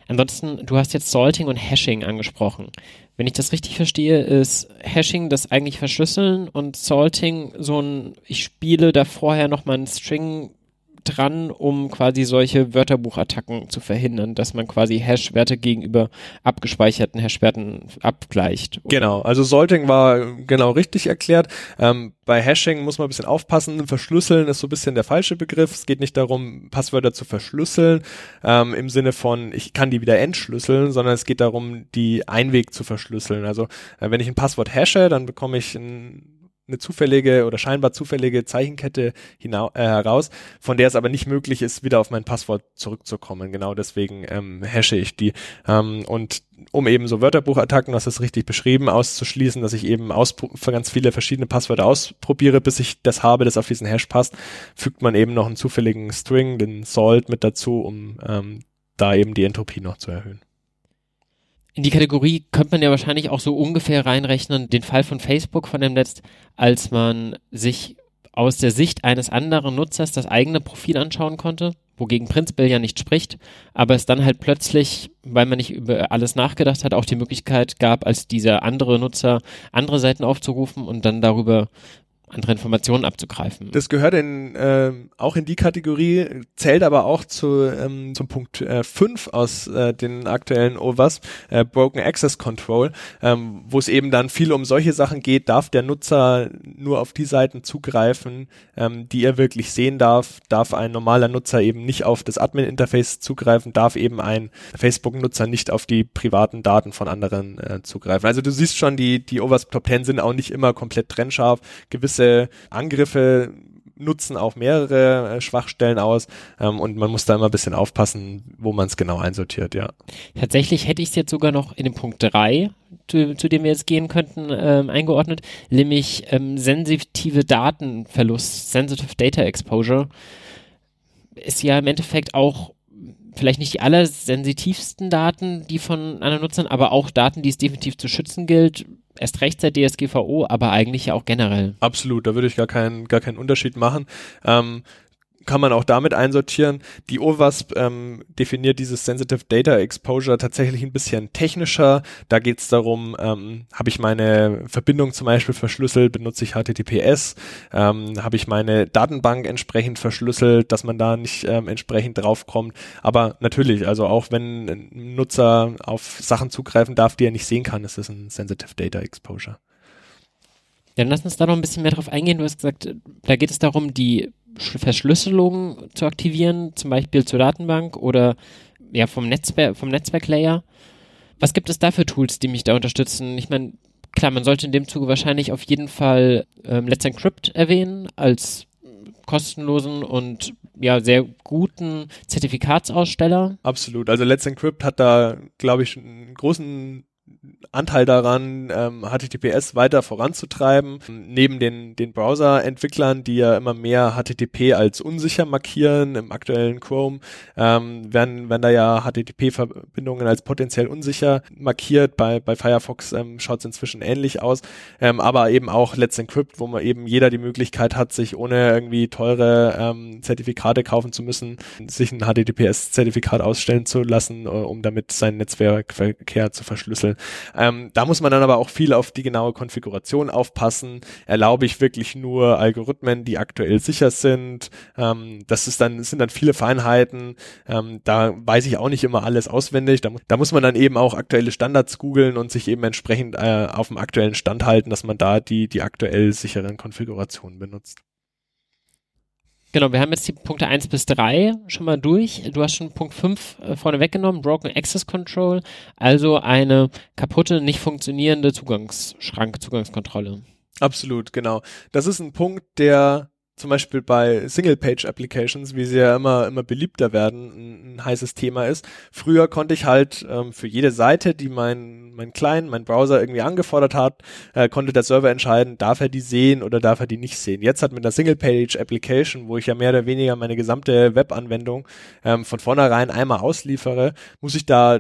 Ansonsten, du hast jetzt Salting und Hashing angesprochen. Wenn ich das richtig verstehe, ist Hashing das eigentlich Verschlüsseln und Salting so ein, ich spiele da vorher nochmal einen String dran, um quasi solche Wörterbuchattacken zu verhindern, dass man quasi Hash-Werte gegenüber abgespeicherten Hash-Werten abgleicht. Oder? Genau, also Salting war genau richtig erklärt. Ähm, bei Hashing muss man ein bisschen aufpassen. Verschlüsseln ist so ein bisschen der falsche Begriff. Es geht nicht darum, Passwörter zu verschlüsseln ähm, im Sinne von, ich kann die wieder entschlüsseln, sondern es geht darum, die Einweg zu verschlüsseln. Also äh, wenn ich ein Passwort hashe, dann bekomme ich ein eine zufällige oder scheinbar zufällige Zeichenkette hinau äh, heraus, von der es aber nicht möglich ist, wieder auf mein Passwort zurückzukommen. Genau deswegen ähm, hashe ich die. Ähm, und um eben so Wörterbuchattacken, das ist richtig beschrieben, auszuschließen, dass ich eben ganz viele verschiedene Passwörter ausprobiere, bis ich das habe, das auf diesen Hash passt, fügt man eben noch einen zufälligen String, den Salt mit dazu, um ähm, da eben die Entropie noch zu erhöhen. In die Kategorie könnte man ja wahrscheinlich auch so ungefähr reinrechnen, den Fall von Facebook von dem Netz, als man sich aus der Sicht eines anderen Nutzers das eigene Profil anschauen konnte, wogegen prinzipiell ja nicht spricht, aber es dann halt plötzlich, weil man nicht über alles nachgedacht hat, auch die Möglichkeit gab, als dieser andere Nutzer andere Seiten aufzurufen und dann darüber andere Informationen abzugreifen. Das gehört in, äh, auch in die Kategorie, zählt aber auch zu, ähm, zum Punkt 5 äh, aus äh, den aktuellen OWASP, äh, Broken Access Control, ähm, wo es eben dann viel um solche Sachen geht, darf der Nutzer nur auf die Seiten zugreifen, ähm, die er wirklich sehen darf, darf ein normaler Nutzer eben nicht auf das Admin-Interface zugreifen, darf eben ein Facebook-Nutzer nicht auf die privaten Daten von anderen äh, zugreifen. Also du siehst schon, die, die OWASP Top 10 sind auch nicht immer komplett trennscharf. Gewisse gewisse Angriffe nutzen auch mehrere äh, Schwachstellen aus ähm, und man muss da immer ein bisschen aufpassen, wo man es genau einsortiert, ja. Tatsächlich hätte ich es jetzt sogar noch in dem Punkt 3, zu, zu dem wir jetzt gehen könnten, ähm, eingeordnet, nämlich ähm, sensitive Datenverlust, Sensitive Data Exposure, ist ja im Endeffekt auch vielleicht nicht die allersensitivsten Daten, die von anderen Nutzern, aber auch Daten, die es definitiv zu schützen gilt, erst recht seit DSGVO, aber eigentlich ja auch generell. Absolut, da würde ich gar keinen, gar keinen Unterschied machen. Ähm, kann man auch damit einsortieren. Die OWASP ähm, definiert dieses Sensitive Data Exposure tatsächlich ein bisschen technischer. Da geht es darum, ähm, habe ich meine Verbindung zum Beispiel verschlüsselt, benutze ich HTTPS, ähm, habe ich meine Datenbank entsprechend verschlüsselt, dass man da nicht ähm, entsprechend draufkommt. Aber natürlich, also auch wenn ein Nutzer auf Sachen zugreifen darf, die er nicht sehen kann, ist es ein Sensitive Data Exposure. Dann lass uns da noch ein bisschen mehr drauf eingehen. Du hast gesagt, da geht es darum, die Verschlüsselung zu aktivieren, zum Beispiel zur Datenbank oder ja vom Netzwerk, vom Netzwerklayer. Was gibt es da für Tools, die mich da unterstützen? Ich meine, klar, man sollte in dem Zuge wahrscheinlich auf jeden Fall ähm, Let's Encrypt erwähnen als kostenlosen und ja sehr guten Zertifikatsaussteller. Absolut. Also Let's Encrypt hat da, glaube ich, einen großen Anteil daran, ähm, HTTPS weiter voranzutreiben. Neben den, den Browser-Entwicklern, die ja immer mehr HTTP als unsicher markieren, im aktuellen Chrome, ähm, werden, werden da ja HTTP-Verbindungen als potenziell unsicher markiert. Bei, bei Firefox ähm, schaut es inzwischen ähnlich aus. Ähm, aber eben auch Let's Encrypt, wo man eben jeder die Möglichkeit hat, sich ohne irgendwie teure ähm, Zertifikate kaufen zu müssen, sich ein HTTPS-Zertifikat ausstellen zu lassen, äh, um damit seinen Netzwerkverkehr zu verschlüsseln. Ähm, da muss man dann aber auch viel auf die genaue Konfiguration aufpassen. Erlaube ich wirklich nur Algorithmen, die aktuell sicher sind? Ähm, das ist dann, sind dann viele Feinheiten. Ähm, da weiß ich auch nicht immer alles auswendig. Da, da muss man dann eben auch aktuelle Standards googeln und sich eben entsprechend äh, auf dem aktuellen Stand halten, dass man da die, die aktuell sicheren Konfigurationen benutzt. Genau, wir haben jetzt die Punkte 1 bis 3 schon mal durch. Du hast schon Punkt 5 äh, vorne weggenommen, Broken Access Control, also eine kaputte, nicht funktionierende Zugangsschranke, Zugangskontrolle. Absolut, genau. Das ist ein Punkt, der zum Beispiel bei Single-Page-Applications, wie sie ja immer, immer beliebter werden, ein, ein heißes Thema ist. Früher konnte ich halt ähm, für jede Seite, die mein, mein Client, mein Browser irgendwie angefordert hat, äh, konnte der Server entscheiden, darf er die sehen oder darf er die nicht sehen. Jetzt hat mit einer Single-Page-Application, wo ich ja mehr oder weniger meine gesamte Webanwendung ähm, von vornherein einmal ausliefere, muss ich da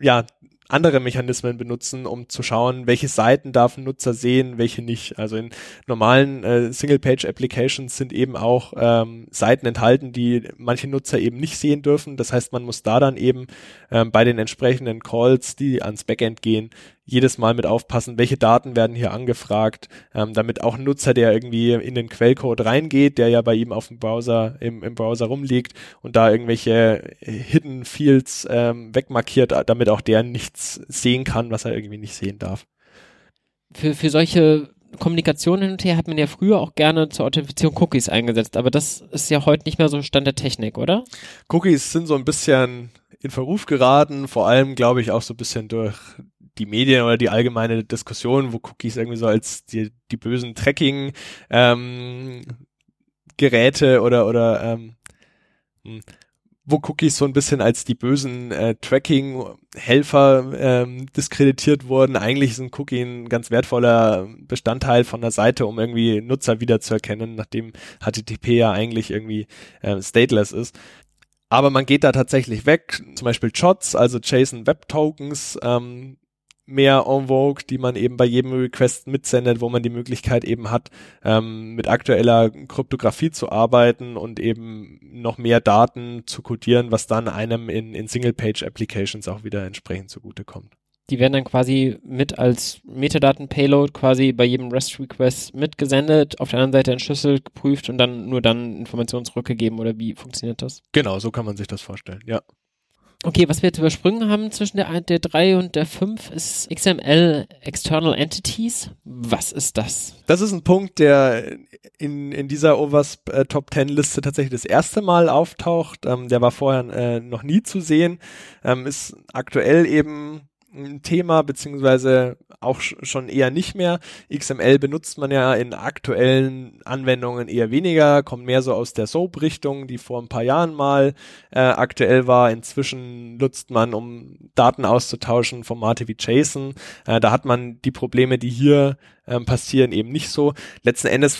ja andere Mechanismen benutzen, um zu schauen, welche Seiten darf ein Nutzer sehen, welche nicht. Also in normalen äh, Single-Page-Applications sind eben auch ähm, Seiten enthalten, die manche Nutzer eben nicht sehen dürfen. Das heißt, man muss da dann eben ähm, bei den entsprechenden Calls, die ans Backend gehen, jedes Mal mit aufpassen, welche Daten werden hier angefragt, ähm, damit auch ein Nutzer, der irgendwie in den Quellcode reingeht, der ja bei ihm auf dem Browser, im, im Browser rumliegt und da irgendwelche Hidden Fields ähm, wegmarkiert, damit auch der nichts sehen kann, was er irgendwie nicht sehen darf. Für, für solche Kommunikation hin und her hat man ja früher auch gerne zur Authentifizierung Cookies eingesetzt, aber das ist ja heute nicht mehr so Stand der Technik, oder? Cookies sind so ein bisschen in Verruf geraten, vor allem glaube ich auch so ein bisschen durch die Medien oder die allgemeine Diskussion, wo Cookies irgendwie so als die, die bösen Tracking ähm, Geräte oder oder ähm, hm, wo Cookies so ein bisschen als die bösen äh, Tracking-Helfer ähm, diskreditiert wurden. Eigentlich ist ein Cookie ein ganz wertvoller Bestandteil von der Seite, um irgendwie Nutzer wiederzuerkennen, nachdem HTTP ja eigentlich irgendwie äh, stateless ist. Aber man geht da tatsächlich weg, zum Beispiel JOTs, also JSON Web Tokens, ähm, mehr en vogue, die man eben bei jedem Request mitsendet, wo man die Möglichkeit eben hat, ähm, mit aktueller Kryptographie zu arbeiten und eben noch mehr Daten zu codieren, was dann einem in, in Single-Page-Applications auch wieder entsprechend zugutekommt. Die werden dann quasi mit als Metadaten-Payload quasi bei jedem REST-Request mitgesendet, auf der anderen Seite Schlüssel geprüft und dann nur dann Informationen zurückgegeben oder wie funktioniert das? Genau, so kann man sich das vorstellen, ja. Okay, was wir jetzt übersprungen haben zwischen der, der 3 und der 5 ist XML External Entities. Was ist das? Das ist ein Punkt, der in, in dieser OWASP äh, Top 10 Liste tatsächlich das erste Mal auftaucht. Ähm, der war vorher äh, noch nie zu sehen. Ähm, ist aktuell eben ein Thema, beziehungsweise auch schon eher nicht mehr. XML benutzt man ja in aktuellen Anwendungen eher weniger, kommt mehr so aus der SOAP-Richtung, die vor ein paar Jahren mal äh, aktuell war. Inzwischen nutzt man, um Daten auszutauschen, Formate wie JSON. Äh, da hat man die Probleme, die hier äh, passieren, eben nicht so. Letzten Endes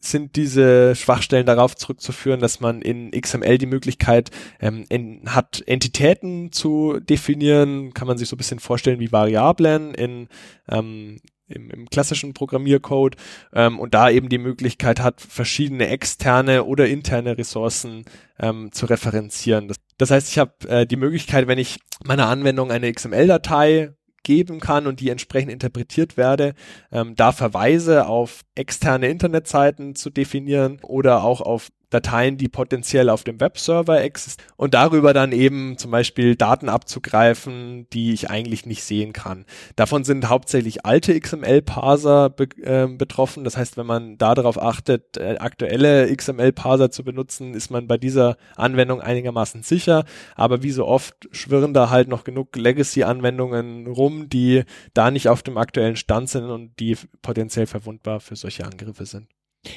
sind diese Schwachstellen darauf zurückzuführen, dass man in XML die Möglichkeit ähm, in, hat, Entitäten zu definieren, kann man sich so ein bisschen vorstellen wie Variablen in ähm, im, im klassischen Programmiercode ähm, und da eben die Möglichkeit hat, verschiedene externe oder interne Ressourcen ähm, zu referenzieren. Das, das heißt, ich habe äh, die Möglichkeit, wenn ich meiner Anwendung eine XML-Datei geben kann und die entsprechend interpretiert werde, ähm, da Verweise auf externe Internetseiten zu definieren oder auch auf Dateien, die potenziell auf dem Webserver existieren und darüber dann eben zum Beispiel Daten abzugreifen, die ich eigentlich nicht sehen kann. Davon sind hauptsächlich alte XML-Parser be äh, betroffen. Das heißt, wenn man da darauf achtet, äh, aktuelle XML-Parser zu benutzen, ist man bei dieser Anwendung einigermaßen sicher. Aber wie so oft schwirren da halt noch genug Legacy-Anwendungen rum, die da nicht auf dem aktuellen Stand sind und die potenziell verwundbar für solche Angriffe sind.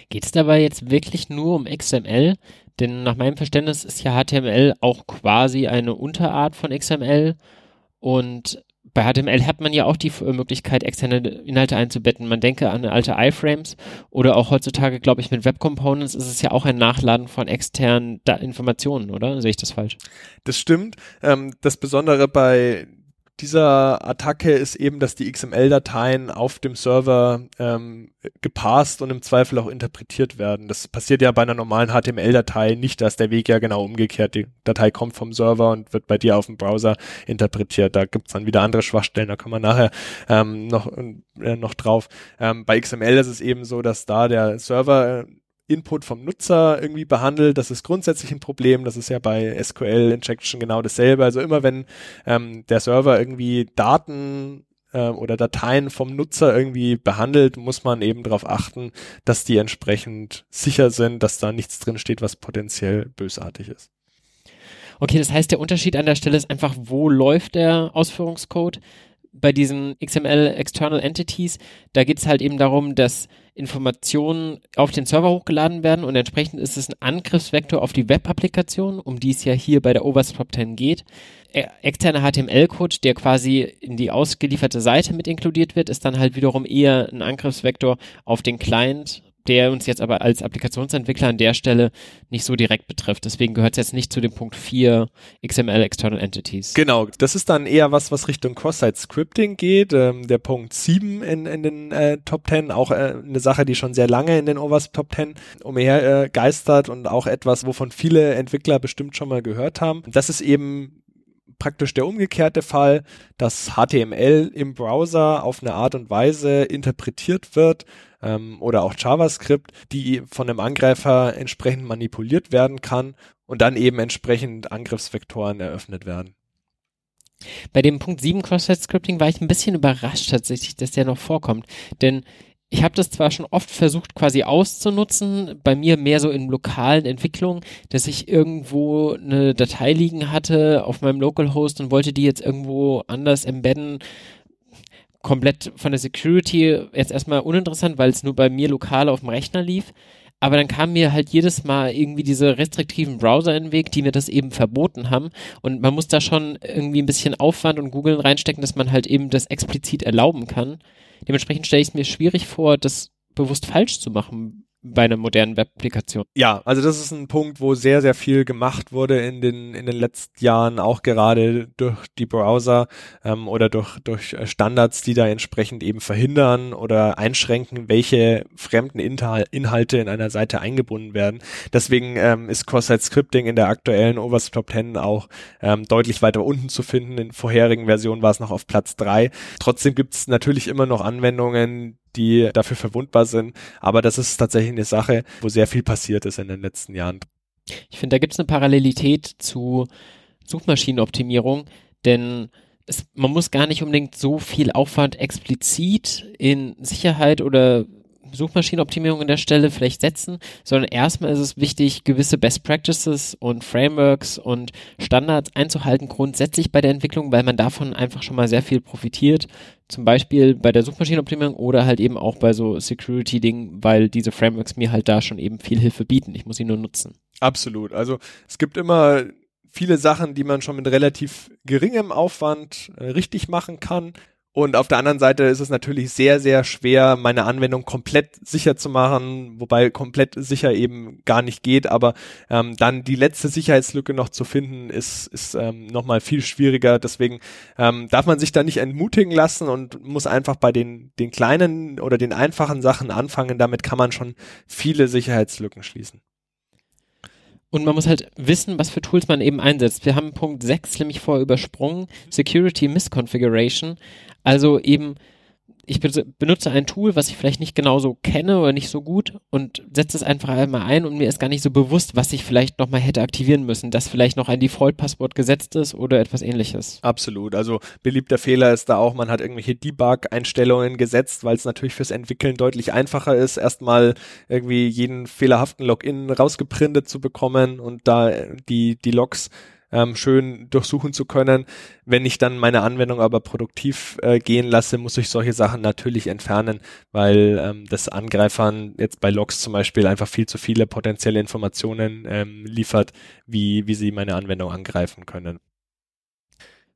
Geht es dabei jetzt wirklich nur um XML? Denn nach meinem Verständnis ist ja HTML auch quasi eine Unterart von XML und bei HTML hat man ja auch die Möglichkeit, externe Inhalte einzubetten. Man denke an alte iFrames oder auch heutzutage, glaube ich, mit Web Components ist es ja auch ein Nachladen von externen da Informationen, oder? Sehe ich das falsch? Das stimmt. Ähm, das Besondere bei dieser Attacke ist eben, dass die XML-Dateien auf dem Server ähm, gepasst und im Zweifel auch interpretiert werden. Das passiert ja bei einer normalen HTML-Datei nicht, dass der Weg ja genau umgekehrt. Die Datei kommt vom Server und wird bei dir auf dem Browser interpretiert. Da gibt's dann wieder andere Schwachstellen, da kommen wir nachher ähm, noch, äh, noch drauf. Ähm, bei XML ist es eben so, dass da der Server Input vom Nutzer irgendwie behandelt. Das ist grundsätzlich ein Problem. Das ist ja bei SQL Injection genau dasselbe. Also immer wenn ähm, der Server irgendwie Daten äh, oder Dateien vom Nutzer irgendwie behandelt, muss man eben darauf achten, dass die entsprechend sicher sind, dass da nichts drin steht, was potenziell bösartig ist. Okay, das heißt, der Unterschied an der Stelle ist einfach, wo läuft der Ausführungscode? Bei diesen XML External Entities, da geht es halt eben darum, dass Informationen auf den Server hochgeladen werden und entsprechend ist es ein Angriffsvektor auf die Web-Applikation, um die es ja hier bei der Overst Top 10 geht. Äh, externer HTML-Code, der quasi in die ausgelieferte Seite mit inkludiert wird, ist dann halt wiederum eher ein Angriffsvektor auf den Client der uns jetzt aber als Applikationsentwickler an der Stelle nicht so direkt betrifft. Deswegen gehört es jetzt nicht zu dem Punkt 4 XML External Entities. Genau, das ist dann eher was, was Richtung Cross-Site-Scripting geht. Ähm, der Punkt 7 in, in den äh, Top 10, auch äh, eine Sache, die schon sehr lange in den OWASP Top 10 umher äh, und auch etwas, wovon viele Entwickler bestimmt schon mal gehört haben. Das ist eben praktisch der umgekehrte Fall, dass HTML im Browser auf eine Art und Weise interpretiert wird, ähm, oder auch JavaScript, die von einem Angreifer entsprechend manipuliert werden kann und dann eben entsprechend Angriffsvektoren eröffnet werden. Bei dem Punkt 7 Cross-Site-Scripting war ich ein bisschen überrascht tatsächlich, dass der noch vorkommt. Denn ich habe das zwar schon oft versucht quasi auszunutzen, bei mir mehr so in lokalen Entwicklungen, dass ich irgendwo eine Datei liegen hatte auf meinem Localhost und wollte die jetzt irgendwo anders embedden. Komplett von der Security jetzt erstmal uninteressant, weil es nur bei mir lokal auf dem Rechner lief. Aber dann kamen mir halt jedes Mal irgendwie diese restriktiven Browser in den Weg, die mir das eben verboten haben. Und man muss da schon irgendwie ein bisschen Aufwand und Googeln reinstecken, dass man halt eben das explizit erlauben kann. Dementsprechend stelle ich es mir schwierig vor, das bewusst falsch zu machen, bei einer modernen Web-Applikation. Ja, also das ist ein Punkt, wo sehr, sehr viel gemacht wurde in den, in den letzten Jahren, auch gerade durch die Browser ähm, oder durch, durch Standards, die da entsprechend eben verhindern oder einschränken, welche fremden Inhal Inhalte in einer Seite eingebunden werden. Deswegen ähm, ist Cross-Site-Scripting in der aktuellen Overs Top 10 auch ähm, deutlich weiter unten zu finden. In vorherigen Versionen war es noch auf Platz drei. Trotzdem gibt es natürlich immer noch Anwendungen, die dafür verwundbar sind. Aber das ist tatsächlich eine Sache, wo sehr viel passiert ist in den letzten Jahren. Ich finde, da gibt es eine Parallelität zu Suchmaschinenoptimierung, denn es, man muss gar nicht unbedingt so viel Aufwand explizit in Sicherheit oder Suchmaschinenoptimierung an der Stelle vielleicht setzen, sondern erstmal ist es wichtig, gewisse Best Practices und Frameworks und Standards einzuhalten, grundsätzlich bei der Entwicklung, weil man davon einfach schon mal sehr viel profitiert. Zum Beispiel bei der Suchmaschinenoptimierung oder halt eben auch bei so Security-Dingen, weil diese Frameworks mir halt da schon eben viel Hilfe bieten. Ich muss sie nur nutzen. Absolut. Also es gibt immer viele Sachen, die man schon mit relativ geringem Aufwand äh, richtig machen kann. Und auf der anderen Seite ist es natürlich sehr, sehr schwer, meine Anwendung komplett sicher zu machen, wobei komplett sicher eben gar nicht geht. Aber ähm, dann die letzte Sicherheitslücke noch zu finden, ist, ist ähm, nochmal viel schwieriger. Deswegen ähm, darf man sich da nicht entmutigen lassen und muss einfach bei den, den kleinen oder den einfachen Sachen anfangen. Damit kann man schon viele Sicherheitslücken schließen. Und man muss halt wissen, was für Tools man eben einsetzt. Wir haben Punkt 6 nämlich vorher übersprungen, Security Misconfiguration. Also eben, ich benutze ein Tool, was ich vielleicht nicht genauso kenne oder nicht so gut und setze es einfach einmal ein und mir ist gar nicht so bewusst, was ich vielleicht nochmal hätte aktivieren müssen, dass vielleicht noch ein Default-Passwort gesetzt ist oder etwas ähnliches. Absolut. Also beliebter Fehler ist da auch, man hat irgendwelche Debug-Einstellungen gesetzt, weil es natürlich fürs Entwickeln deutlich einfacher ist, erstmal irgendwie jeden fehlerhaften Login rausgeprintet zu bekommen und da die, die Logs ähm, schön durchsuchen zu können. Wenn ich dann meine Anwendung aber produktiv äh, gehen lasse, muss ich solche Sachen natürlich entfernen, weil ähm, das Angreifern jetzt bei Logs zum Beispiel einfach viel zu viele potenzielle Informationen ähm, liefert, wie, wie sie meine Anwendung angreifen können.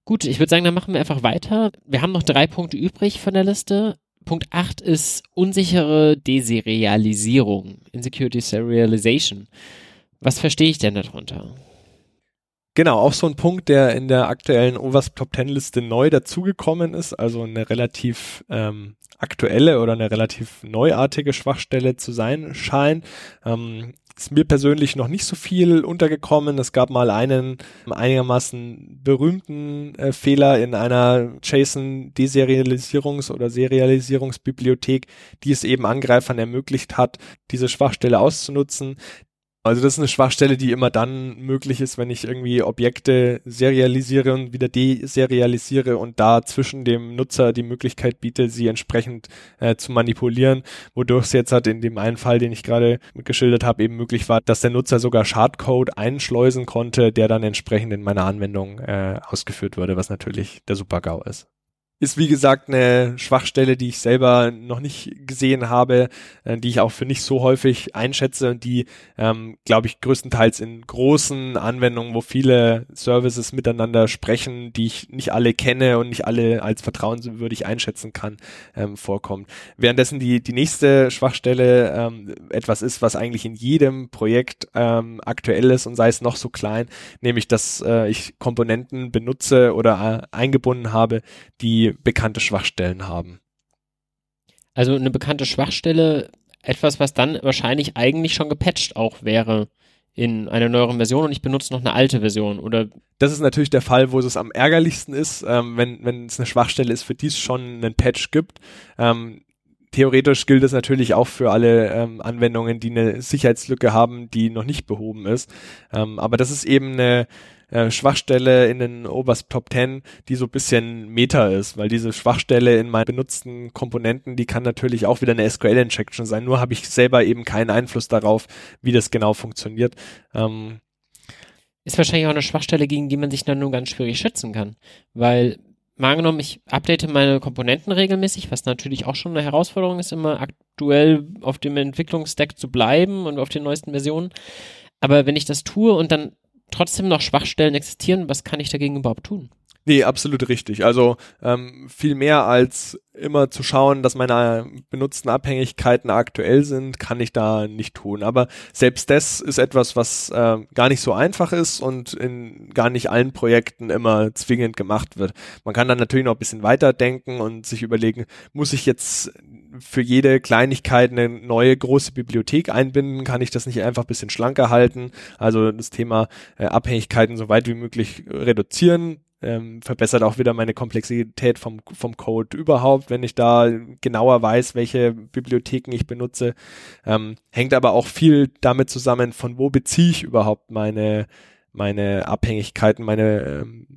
Gut, ich würde sagen, dann machen wir einfach weiter. Wir haben noch drei Punkte übrig von der Liste. Punkt 8 ist unsichere Deserialisierung, Insecurity Serialization. Was verstehe ich denn darunter? Genau, auch so ein Punkt, der in der aktuellen OWASP Top Ten Liste neu dazugekommen ist, also eine relativ ähm, aktuelle oder eine relativ neuartige Schwachstelle zu sein scheint. Ähm, ist mir persönlich noch nicht so viel untergekommen. Es gab mal einen einigermaßen berühmten äh, Fehler in einer JSON-Deserialisierungs- oder Serialisierungsbibliothek, die es eben Angreifern ermöglicht hat, diese Schwachstelle auszunutzen. Also das ist eine Schwachstelle, die immer dann möglich ist, wenn ich irgendwie Objekte serialisiere und wieder deserialisiere und da zwischen dem Nutzer die Möglichkeit biete, sie entsprechend äh, zu manipulieren, wodurch es jetzt halt in dem einen Fall, den ich gerade geschildert habe, eben möglich war, dass der Nutzer sogar Schadcode einschleusen konnte, der dann entsprechend in meiner Anwendung äh, ausgeführt wurde, was natürlich der Super-GAU ist ist wie gesagt eine Schwachstelle, die ich selber noch nicht gesehen habe, äh, die ich auch für nicht so häufig einschätze und die, ähm, glaube ich, größtenteils in großen Anwendungen, wo viele Services miteinander sprechen, die ich nicht alle kenne und nicht alle als vertrauenswürdig einschätzen kann, ähm, vorkommt. Währenddessen die, die nächste Schwachstelle ähm, etwas ist, was eigentlich in jedem Projekt ähm, aktuell ist und sei es noch so klein, nämlich dass äh, ich Komponenten benutze oder äh, eingebunden habe, die bekannte Schwachstellen haben. Also eine bekannte Schwachstelle, etwas, was dann wahrscheinlich eigentlich schon gepatcht auch wäre in einer neueren Version und ich benutze noch eine alte Version oder das ist natürlich der Fall, wo es am ärgerlichsten ist, ähm, wenn wenn es eine Schwachstelle ist, für die es schon einen Patch gibt. Ähm, theoretisch gilt es natürlich auch für alle ähm, Anwendungen, die eine Sicherheitslücke haben, die noch nicht behoben ist. Ähm, aber das ist eben eine äh, Schwachstelle in den OWASP Top 10, die so bisschen Meta ist, weil diese Schwachstelle in meinen benutzten Komponenten, die kann natürlich auch wieder eine SQL-Injection sein, nur habe ich selber eben keinen Einfluss darauf, wie das genau funktioniert. Ähm, ist wahrscheinlich auch eine Schwachstelle, gegen die man sich dann nur ganz schwierig schützen kann, weil mal angenommen, ich update meine Komponenten regelmäßig, was natürlich auch schon eine Herausforderung ist, immer aktuell auf dem Entwicklungsstack zu bleiben und auf den neuesten Versionen. Aber wenn ich das tue und dann trotzdem noch Schwachstellen existieren, was kann ich dagegen überhaupt tun? Nee, absolut richtig. Also ähm, viel mehr als immer zu schauen, dass meine benutzten Abhängigkeiten aktuell sind, kann ich da nicht tun. Aber selbst das ist etwas, was äh, gar nicht so einfach ist und in gar nicht allen Projekten immer zwingend gemacht wird. Man kann dann natürlich noch ein bisschen weiterdenken und sich überlegen, muss ich jetzt für jede Kleinigkeit eine neue große Bibliothek einbinden? Kann ich das nicht einfach ein bisschen schlanker halten? Also das Thema äh, Abhängigkeiten so weit wie möglich reduzieren ähm, verbessert auch wieder meine Komplexität vom, vom Code überhaupt, wenn ich da genauer weiß, welche Bibliotheken ich benutze. Ähm, hängt aber auch viel damit zusammen, von wo beziehe ich überhaupt meine, meine Abhängigkeiten, meine ähm,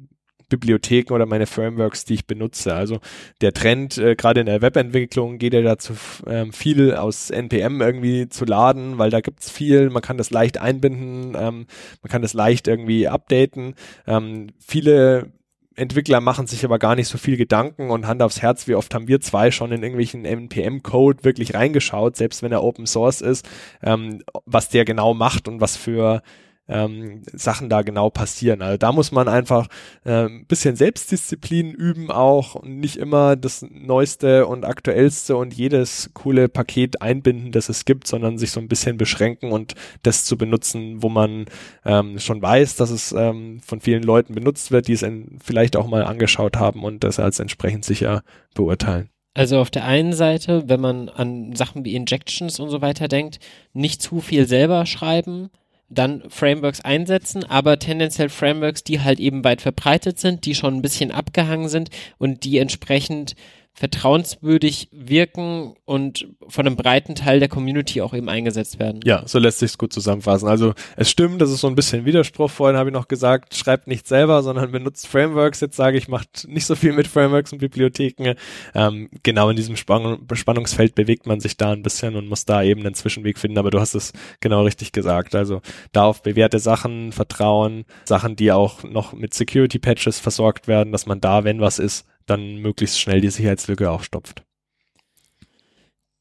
Bibliotheken oder meine Frameworks, die ich benutze. Also der Trend, äh, gerade in der Webentwicklung, geht ja dazu, ähm, viel aus NPM irgendwie zu laden, weil da gibt's viel, man kann das leicht einbinden, ähm, man kann das leicht irgendwie updaten. Ähm, viele Entwickler machen sich aber gar nicht so viel Gedanken und Hand aufs Herz, wie oft haben wir zwei schon in irgendwelchen NPM-Code wirklich reingeschaut, selbst wenn er Open Source ist, ähm, was der genau macht und was für ähm, Sachen da genau passieren. Also da muss man einfach äh, bisschen Selbstdisziplin üben auch und nicht immer das Neueste und Aktuellste und jedes coole Paket einbinden, das es gibt, sondern sich so ein bisschen beschränken und das zu benutzen, wo man ähm, schon weiß, dass es ähm, von vielen Leuten benutzt wird, die es vielleicht auch mal angeschaut haben und das als entsprechend sicher beurteilen. Also auf der einen Seite, wenn man an Sachen wie Injections und so weiter denkt, nicht zu viel selber schreiben, dann Frameworks einsetzen, aber tendenziell Frameworks, die halt eben weit verbreitet sind, die schon ein bisschen abgehangen sind und die entsprechend vertrauenswürdig wirken und von einem breiten Teil der Community auch eben eingesetzt werden. Ja, so lässt sich gut zusammenfassen. Also es stimmt, das ist so ein bisschen Widerspruch. Vorhin habe ich noch gesagt, schreibt nicht selber, sondern benutzt Frameworks. Jetzt sage ich, macht nicht so viel mit Frameworks und Bibliotheken. Ähm, genau in diesem Spann Spannungsfeld bewegt man sich da ein bisschen und muss da eben einen Zwischenweg finden. Aber du hast es genau richtig gesagt. Also da auf bewährte Sachen vertrauen, Sachen, die auch noch mit Security Patches versorgt werden, dass man da, wenn was ist, dann möglichst schnell die Sicherheitslücke auch stopft.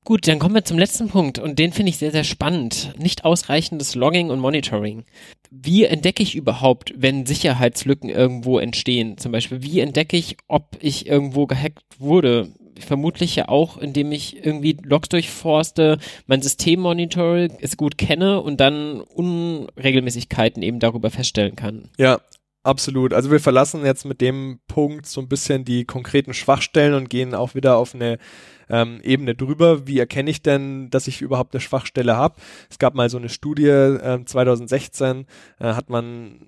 Gut, dann kommen wir zum letzten Punkt und den finde ich sehr, sehr spannend. Nicht ausreichendes Logging und Monitoring. Wie entdecke ich überhaupt, wenn Sicherheitslücken irgendwo entstehen? Zum Beispiel, wie entdecke ich, ob ich irgendwo gehackt wurde? Vermutlich ja auch, indem ich irgendwie Logs durchforste, mein System monitore, es gut kenne und dann Unregelmäßigkeiten eben darüber feststellen kann. Ja, Absolut. Also wir verlassen jetzt mit dem Punkt so ein bisschen die konkreten Schwachstellen und gehen auch wieder auf eine ähm, Ebene drüber. Wie erkenne ich denn, dass ich überhaupt eine Schwachstelle habe? Es gab mal so eine Studie äh, 2016, äh, hat man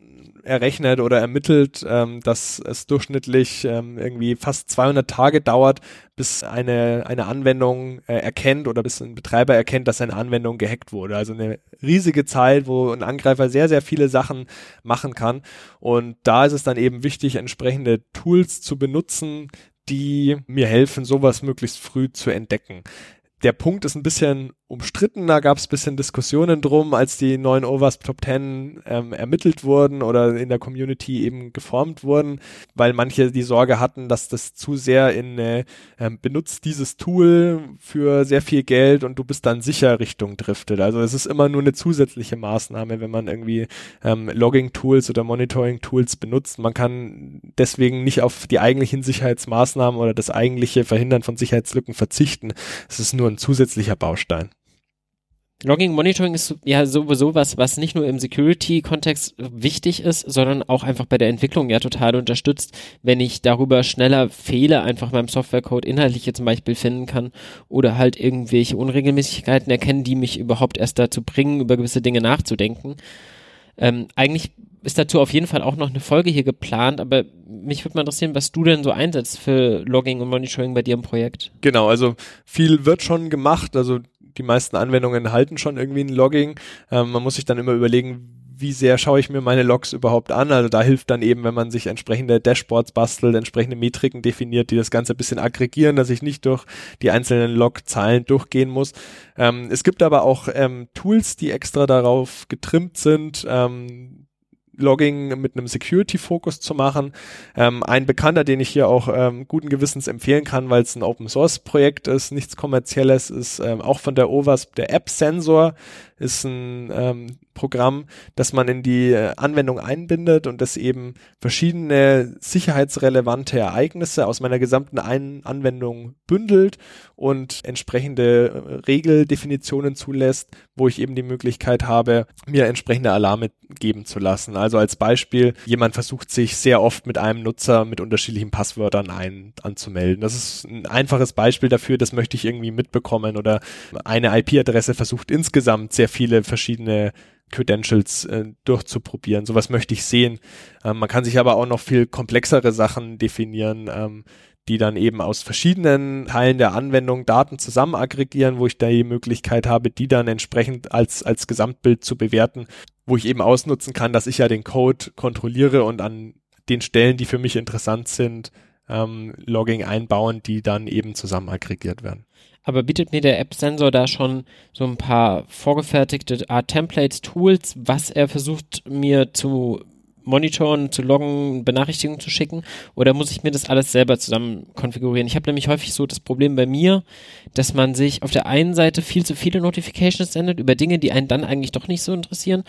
errechnet oder ermittelt, ähm, dass es durchschnittlich ähm, irgendwie fast 200 Tage dauert, bis eine, eine Anwendung äh, erkennt oder bis ein Betreiber erkennt, dass eine Anwendung gehackt wurde. Also eine riesige Zeit, wo ein Angreifer sehr, sehr viele Sachen machen kann. Und da ist es dann eben wichtig, entsprechende Tools zu benutzen, die mir helfen, sowas möglichst früh zu entdecken. Der Punkt ist ein bisschen umstritten. Da gab es bisschen Diskussionen drum, als die neuen OWASP Top 10 ähm, ermittelt wurden oder in der Community eben geformt wurden, weil manche die Sorge hatten, dass das zu sehr in äh, ähm, benutzt dieses Tool für sehr viel Geld und du bist dann sicher Richtung driftet. Also es ist immer nur eine zusätzliche Maßnahme, wenn man irgendwie ähm, Logging-Tools oder Monitoring-Tools benutzt. Man kann deswegen nicht auf die eigentlichen Sicherheitsmaßnahmen oder das eigentliche Verhindern von Sicherheitslücken verzichten. Es ist nur ein zusätzlicher Baustein. Logging Monitoring ist ja sowieso was, was nicht nur im Security-Kontext wichtig ist, sondern auch einfach bei der Entwicklung ja total unterstützt, wenn ich darüber schneller Fehler einfach beim Softwarecode inhaltliche zum Beispiel finden kann oder halt irgendwelche Unregelmäßigkeiten erkennen, die mich überhaupt erst dazu bringen, über gewisse Dinge nachzudenken. Ähm, eigentlich ist dazu auf jeden Fall auch noch eine Folge hier geplant, aber mich würde mal interessieren, was du denn so einsetzt für Logging und Monitoring bei dir im Projekt. Genau, also viel wird schon gemacht, also die meisten Anwendungen halten schon irgendwie ein Logging. Ähm, man muss sich dann immer überlegen, wie sehr schaue ich mir meine Logs überhaupt an. Also da hilft dann eben, wenn man sich entsprechende Dashboards bastelt, entsprechende Metriken definiert, die das Ganze ein bisschen aggregieren, dass ich nicht durch die einzelnen Log-Zahlen durchgehen muss. Ähm, es gibt aber auch ähm, Tools, die extra darauf getrimmt sind, ähm, Logging mit einem Security-Fokus zu machen. Ähm, ein Bekannter, den ich hier auch ähm, guten Gewissens empfehlen kann, weil es ein Open-Source-Projekt ist, nichts kommerzielles, ist ähm, auch von der OWASP der App-Sensor ist ein ähm, Programm, das man in die äh, Anwendung einbindet und das eben verschiedene sicherheitsrelevante Ereignisse aus meiner gesamten Ein Anwendung bündelt und entsprechende äh, Regeldefinitionen zulässt, wo ich eben die Möglichkeit habe, mir entsprechende Alarme geben zu lassen. Also als Beispiel, jemand versucht sich sehr oft mit einem Nutzer mit unterschiedlichen Passwörtern ein, anzumelden. Das ist ein einfaches Beispiel dafür, das möchte ich irgendwie mitbekommen oder eine IP-Adresse versucht insgesamt sehr viele verschiedene Credentials äh, durchzuprobieren. Sowas möchte ich sehen. Ähm, man kann sich aber auch noch viel komplexere Sachen definieren, ähm, die dann eben aus verschiedenen Teilen der Anwendung Daten zusammen aggregieren, wo ich da die Möglichkeit habe, die dann entsprechend als, als Gesamtbild zu bewerten, wo ich eben ausnutzen kann, dass ich ja den Code kontrolliere und an den Stellen, die für mich interessant sind, ähm, Logging einbauen, die dann eben zusammen aggregiert werden aber bietet mir der App-Sensor da schon so ein paar vorgefertigte Art Templates, Tools, was er versucht mir zu monitoren, zu loggen, Benachrichtigungen zu schicken oder muss ich mir das alles selber zusammen konfigurieren? Ich habe nämlich häufig so das Problem bei mir, dass man sich auf der einen Seite viel zu viele Notifications sendet über Dinge, die einen dann eigentlich doch nicht so interessieren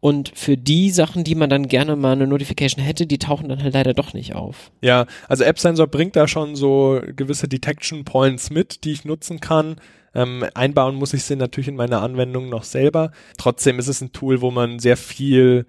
und für die Sachen, die man dann gerne mal eine Notification hätte, die tauchen dann halt leider doch nicht auf. Ja, also App Sensor bringt da schon so gewisse Detection Points mit, die ich nutzen kann. Ähm, einbauen muss ich sie natürlich in meine Anwendung noch selber. Trotzdem ist es ein Tool, wo man sehr viel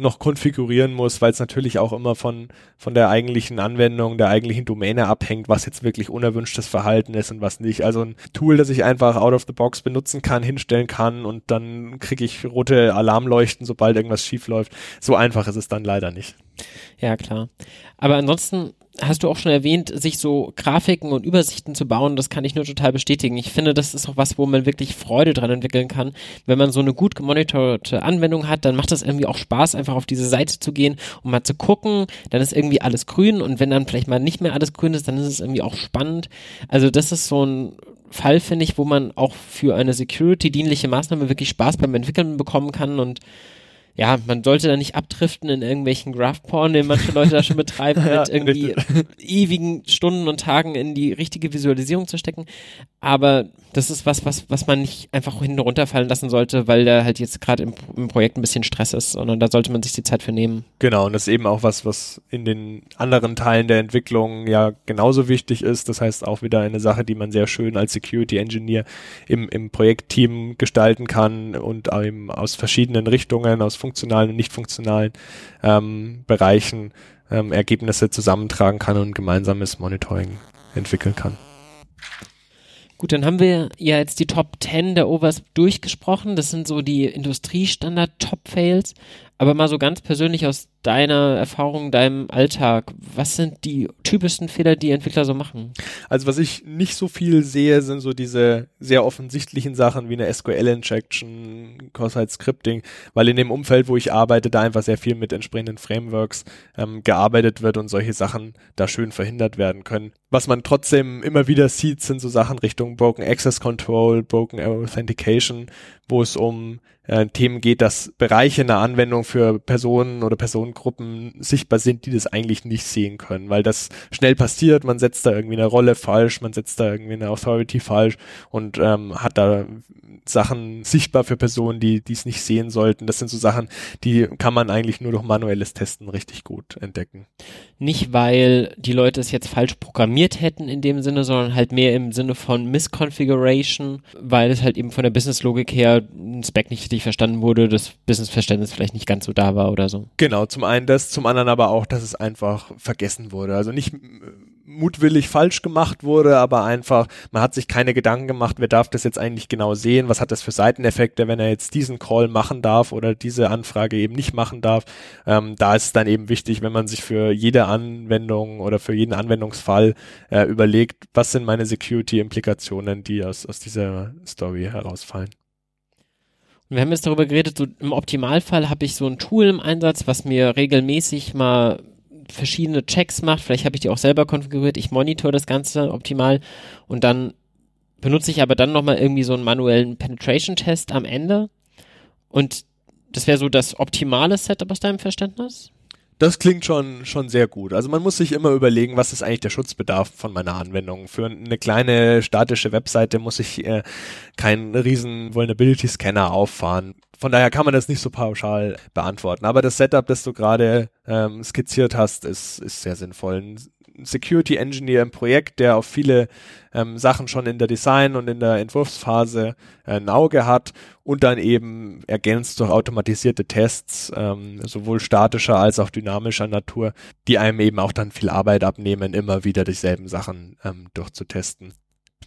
noch konfigurieren muss, weil es natürlich auch immer von, von der eigentlichen Anwendung, der eigentlichen Domäne abhängt, was jetzt wirklich unerwünschtes Verhalten ist und was nicht. Also ein Tool, das ich einfach out of the box benutzen kann, hinstellen kann und dann kriege ich rote Alarmleuchten, sobald irgendwas schief läuft. So einfach ist es dann leider nicht. Ja, klar. Aber ansonsten hast du auch schon erwähnt, sich so Grafiken und Übersichten zu bauen, das kann ich nur total bestätigen. Ich finde, das ist auch was, wo man wirklich Freude dran entwickeln kann. Wenn man so eine gut gemonitorde Anwendung hat, dann macht das irgendwie auch Spaß, einfach auf diese Seite zu gehen und mal zu gucken. Dann ist irgendwie alles grün und wenn dann vielleicht mal nicht mehr alles grün ist, dann ist es irgendwie auch spannend. Also das ist so ein Fall, finde ich, wo man auch für eine Security-dienliche Maßnahme wirklich Spaß beim Entwickeln bekommen kann und ja, man sollte da nicht abdriften in irgendwelchen Graph-Porn, den manche Leute da schon betreiben, ja, mit irgendwie ewigen Stunden und Tagen in die richtige Visualisierung zu stecken. Aber das ist was, was, was man nicht einfach hinten runterfallen lassen sollte, weil da halt jetzt gerade im, im, Projekt ein bisschen Stress ist, sondern da sollte man sich die Zeit für nehmen. Genau, und das ist eben auch was, was in den anderen Teilen der Entwicklung ja genauso wichtig ist. Das heißt auch wieder eine Sache, die man sehr schön als Security Engineer im, im Projektteam gestalten kann und eben aus verschiedenen Richtungen, aus funktionalen und nicht funktionalen ähm, Bereichen ähm, Ergebnisse zusammentragen kann und gemeinsames Monitoring entwickeln kann. Gut, dann haben wir ja jetzt die Top 10 der OWASP durchgesprochen. Das sind so die Industriestandard-Top-Fails. Aber mal so ganz persönlich aus deiner Erfahrung, deinem Alltag, was sind die typischsten Fehler, die Entwickler so machen? Also was ich nicht so viel sehe, sind so diese sehr offensichtlichen Sachen wie eine SQL-Injection, Cross-Site-Scripting, weil in dem Umfeld, wo ich arbeite, da einfach sehr viel mit entsprechenden Frameworks ähm, gearbeitet wird und solche Sachen da schön verhindert werden können. Was man trotzdem immer wieder sieht, sind so Sachen Richtung Broken Access Control, Broken Authentication, wo es um äh, Themen geht, dass Bereiche in der Anwendung für Personen oder Personengruppen sichtbar sind, die das eigentlich nicht sehen können, weil das schnell passiert, man setzt da irgendwie eine Rolle falsch, man setzt da irgendwie eine Authority falsch und ähm, hat da Sachen sichtbar für Personen, die es nicht sehen sollten. Das sind so Sachen, die kann man eigentlich nur durch manuelles Testen richtig gut entdecken. Nicht, weil die Leute es jetzt falsch programmiert hätten in dem Sinne, sondern halt mehr im Sinne von Misconfiguration, weil es halt eben von der Businesslogik her ein Spec nicht richtig verstanden wurde, das Businessverständnis vielleicht nicht ganz so da war oder so. Genau, zum einen das, zum anderen aber auch, dass es einfach vergessen wurde. Also nicht mutwillig falsch gemacht wurde, aber einfach, man hat sich keine Gedanken gemacht, wer darf das jetzt eigentlich genau sehen, was hat das für Seiteneffekte, wenn er jetzt diesen Call machen darf oder diese Anfrage eben nicht machen darf. Ähm, da ist es dann eben wichtig, wenn man sich für jede Anwendung oder für jeden Anwendungsfall äh, überlegt, was sind meine Security-Implikationen, die aus, aus dieser Story herausfallen. Wir haben jetzt darüber geredet, so im Optimalfall habe ich so ein Tool im Einsatz, was mir regelmäßig mal verschiedene Checks macht. Vielleicht habe ich die auch selber konfiguriert. Ich monitor das Ganze optimal und dann benutze ich aber dann nochmal irgendwie so einen manuellen Penetration-Test am Ende. Und das wäre so das optimale Setup aus deinem Verständnis? Das klingt schon, schon sehr gut. Also man muss sich immer überlegen, was ist eigentlich der Schutzbedarf von meiner Anwendung. Für eine kleine statische Webseite muss ich äh, keinen riesen Vulnerability Scanner auffahren. Von daher kann man das nicht so pauschal beantworten. Aber das Setup, das du gerade ähm, skizziert hast, ist, ist sehr sinnvoll. Security Engineer im Projekt, der auf viele ähm, Sachen schon in der Design- und in der Entwurfsphase äh, ein Auge hat und dann eben ergänzt durch automatisierte Tests, ähm, sowohl statischer als auch dynamischer Natur, die einem eben auch dann viel Arbeit abnehmen, immer wieder dieselben Sachen ähm, durchzutesten.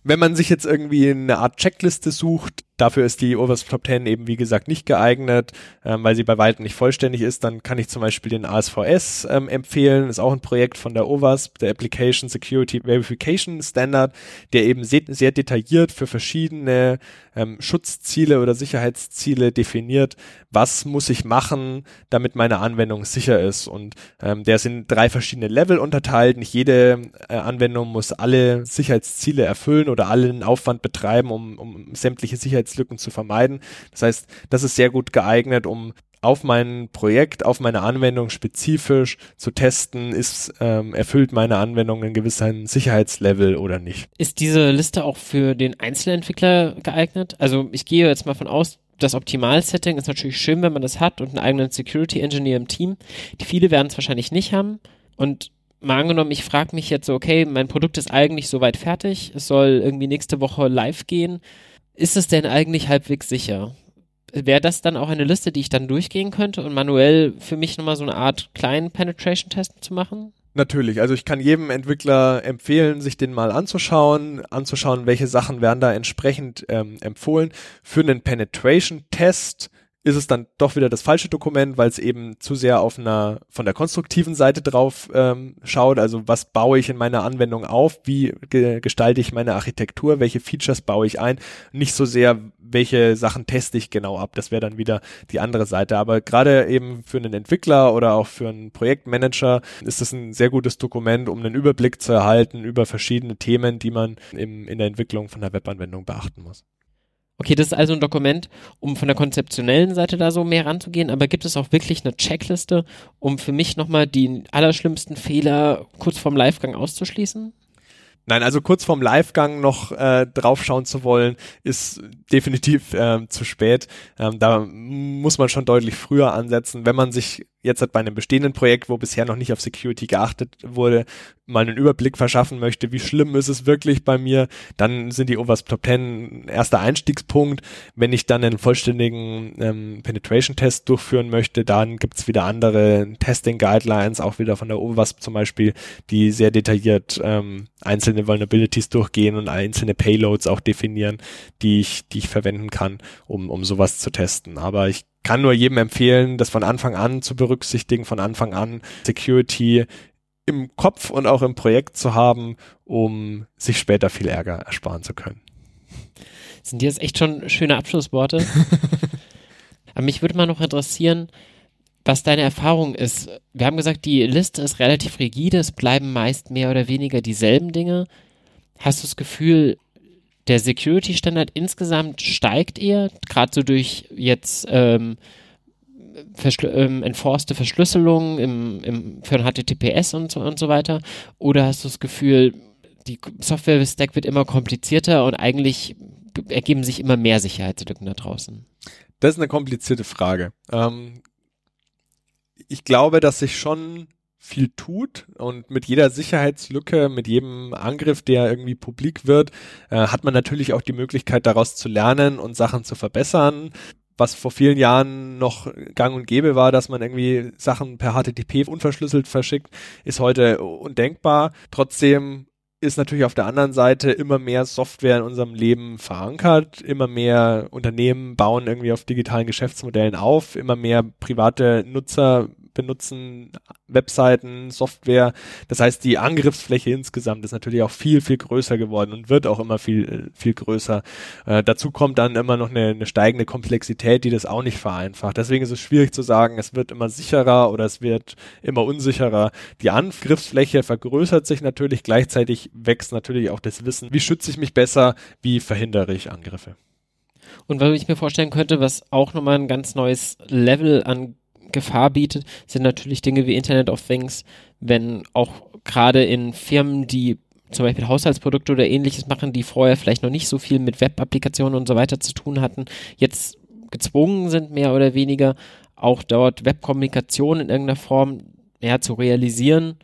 Wenn man sich jetzt irgendwie eine Art Checkliste sucht, Dafür ist die OWASP Top 10 eben, wie gesagt, nicht geeignet, ähm, weil sie bei weitem nicht vollständig ist. Dann kann ich zum Beispiel den ASVS ähm, empfehlen. Ist auch ein Projekt von der OWASP, der Application Security Verification Standard, der eben sehr, sehr detailliert für verschiedene ähm, Schutzziele oder Sicherheitsziele definiert, was muss ich machen, damit meine Anwendung sicher ist. Und ähm, der sind drei verschiedene Level unterteilt. Nicht jede äh, Anwendung muss alle Sicherheitsziele erfüllen oder allen Aufwand betreiben, um, um sämtliche Sicherheitsziele Sicherheitslücken zu vermeiden. Das heißt, das ist sehr gut geeignet, um auf mein Projekt, auf meine Anwendung spezifisch zu testen, ist ähm, erfüllt meine Anwendung einen gewissen Sicherheitslevel oder nicht. Ist diese Liste auch für den Einzelentwickler geeignet? Also ich gehe jetzt mal von aus, das Optimal-Setting ist natürlich schön, wenn man das hat und einen eigenen Security Engineer im Team. Die viele werden es wahrscheinlich nicht haben. Und mal angenommen, ich frage mich jetzt so, okay, mein Produkt ist eigentlich soweit fertig, es soll irgendwie nächste Woche live gehen ist es denn eigentlich halbwegs sicher? Wäre das dann auch eine Liste, die ich dann durchgehen könnte und manuell für mich nochmal so eine Art kleinen Penetration-Test zu machen? Natürlich, also ich kann jedem Entwickler empfehlen, sich den mal anzuschauen, anzuschauen, welche Sachen werden da entsprechend ähm, empfohlen. Für einen Penetration-Test ist es dann doch wieder das falsche Dokument, weil es eben zu sehr auf einer von der konstruktiven Seite drauf ähm, schaut. Also was baue ich in meiner Anwendung auf? Wie ge gestalte ich meine Architektur? Welche Features baue ich ein? Nicht so sehr, welche Sachen teste ich genau ab. Das wäre dann wieder die andere Seite. Aber gerade eben für einen Entwickler oder auch für einen Projektmanager ist es ein sehr gutes Dokument, um einen Überblick zu erhalten über verschiedene Themen, die man im, in der Entwicklung von der Webanwendung beachten muss. Okay, das ist also ein Dokument, um von der konzeptionellen Seite da so mehr ranzugehen, aber gibt es auch wirklich eine Checkliste, um für mich nochmal die allerschlimmsten Fehler kurz vorm Livegang auszuschließen? Nein, also kurz vorm Livegang noch äh, draufschauen zu wollen, ist definitiv äh, zu spät. Ähm, da muss man schon deutlich früher ansetzen, wenn man sich jetzt halt bei einem bestehenden Projekt, wo bisher noch nicht auf Security geachtet wurde, mal einen Überblick verschaffen möchte, wie schlimm ist es wirklich bei mir, dann sind die OWASP Top 10 ein erster Einstiegspunkt. Wenn ich dann einen vollständigen ähm, Penetration-Test durchführen möchte, dann gibt's wieder andere Testing-Guidelines, auch wieder von der OWASP zum Beispiel, die sehr detailliert ähm, einzelne Vulnerabilities durchgehen und einzelne Payloads auch definieren, die ich, die ich verwenden kann, um, um sowas zu testen. Aber ich kann nur jedem empfehlen, das von Anfang an zu berücksichtigen, von Anfang an Security im Kopf und auch im Projekt zu haben, um sich später viel Ärger ersparen zu können. Sind jetzt echt schon schöne Abschlussworte. Aber mich würde mal noch interessieren, was deine Erfahrung ist. Wir haben gesagt, die Liste ist relativ rigide, es bleiben meist mehr oder weniger dieselben Dinge. Hast du das Gefühl, der Security-Standard insgesamt steigt eher, gerade so durch jetzt ähm, Verschl ähm, enforcete Verschlüsselung im, im, für ein HTTPS und so, und so weiter? Oder hast du das Gefühl, die Software-Stack wird immer komplizierter und eigentlich ergeben sich immer mehr Sicherheitslücken da draußen? Das ist eine komplizierte Frage. Ähm, ich glaube, dass sich schon viel tut und mit jeder Sicherheitslücke, mit jedem Angriff, der irgendwie publik wird, äh, hat man natürlich auch die Möglichkeit daraus zu lernen und Sachen zu verbessern. Was vor vielen Jahren noch gang und gäbe war, dass man irgendwie Sachen per HTTP unverschlüsselt verschickt, ist heute undenkbar. Trotzdem ist natürlich auf der anderen Seite immer mehr Software in unserem Leben verankert, immer mehr Unternehmen bauen irgendwie auf digitalen Geschäftsmodellen auf, immer mehr private Nutzer benutzen Webseiten, Software. Das heißt, die Angriffsfläche insgesamt ist natürlich auch viel, viel größer geworden und wird auch immer viel, viel größer. Äh, dazu kommt dann immer noch eine, eine steigende Komplexität, die das auch nicht vereinfacht. Deswegen ist es schwierig zu sagen, es wird immer sicherer oder es wird immer unsicherer. Die Angriffsfläche vergrößert sich natürlich, gleichzeitig wächst natürlich auch das Wissen, wie schütze ich mich besser, wie verhindere ich Angriffe. Und was ich mir vorstellen könnte, was auch nochmal ein ganz neues Level an Gefahr bietet, sind natürlich Dinge wie Internet of Things, wenn auch gerade in Firmen, die zum Beispiel Haushaltsprodukte oder ähnliches machen, die vorher vielleicht noch nicht so viel mit Web-Applikationen und so weiter zu tun hatten, jetzt gezwungen sind, mehr oder weniger, auch dort Webkommunikation in irgendeiner Form ja, zu realisieren.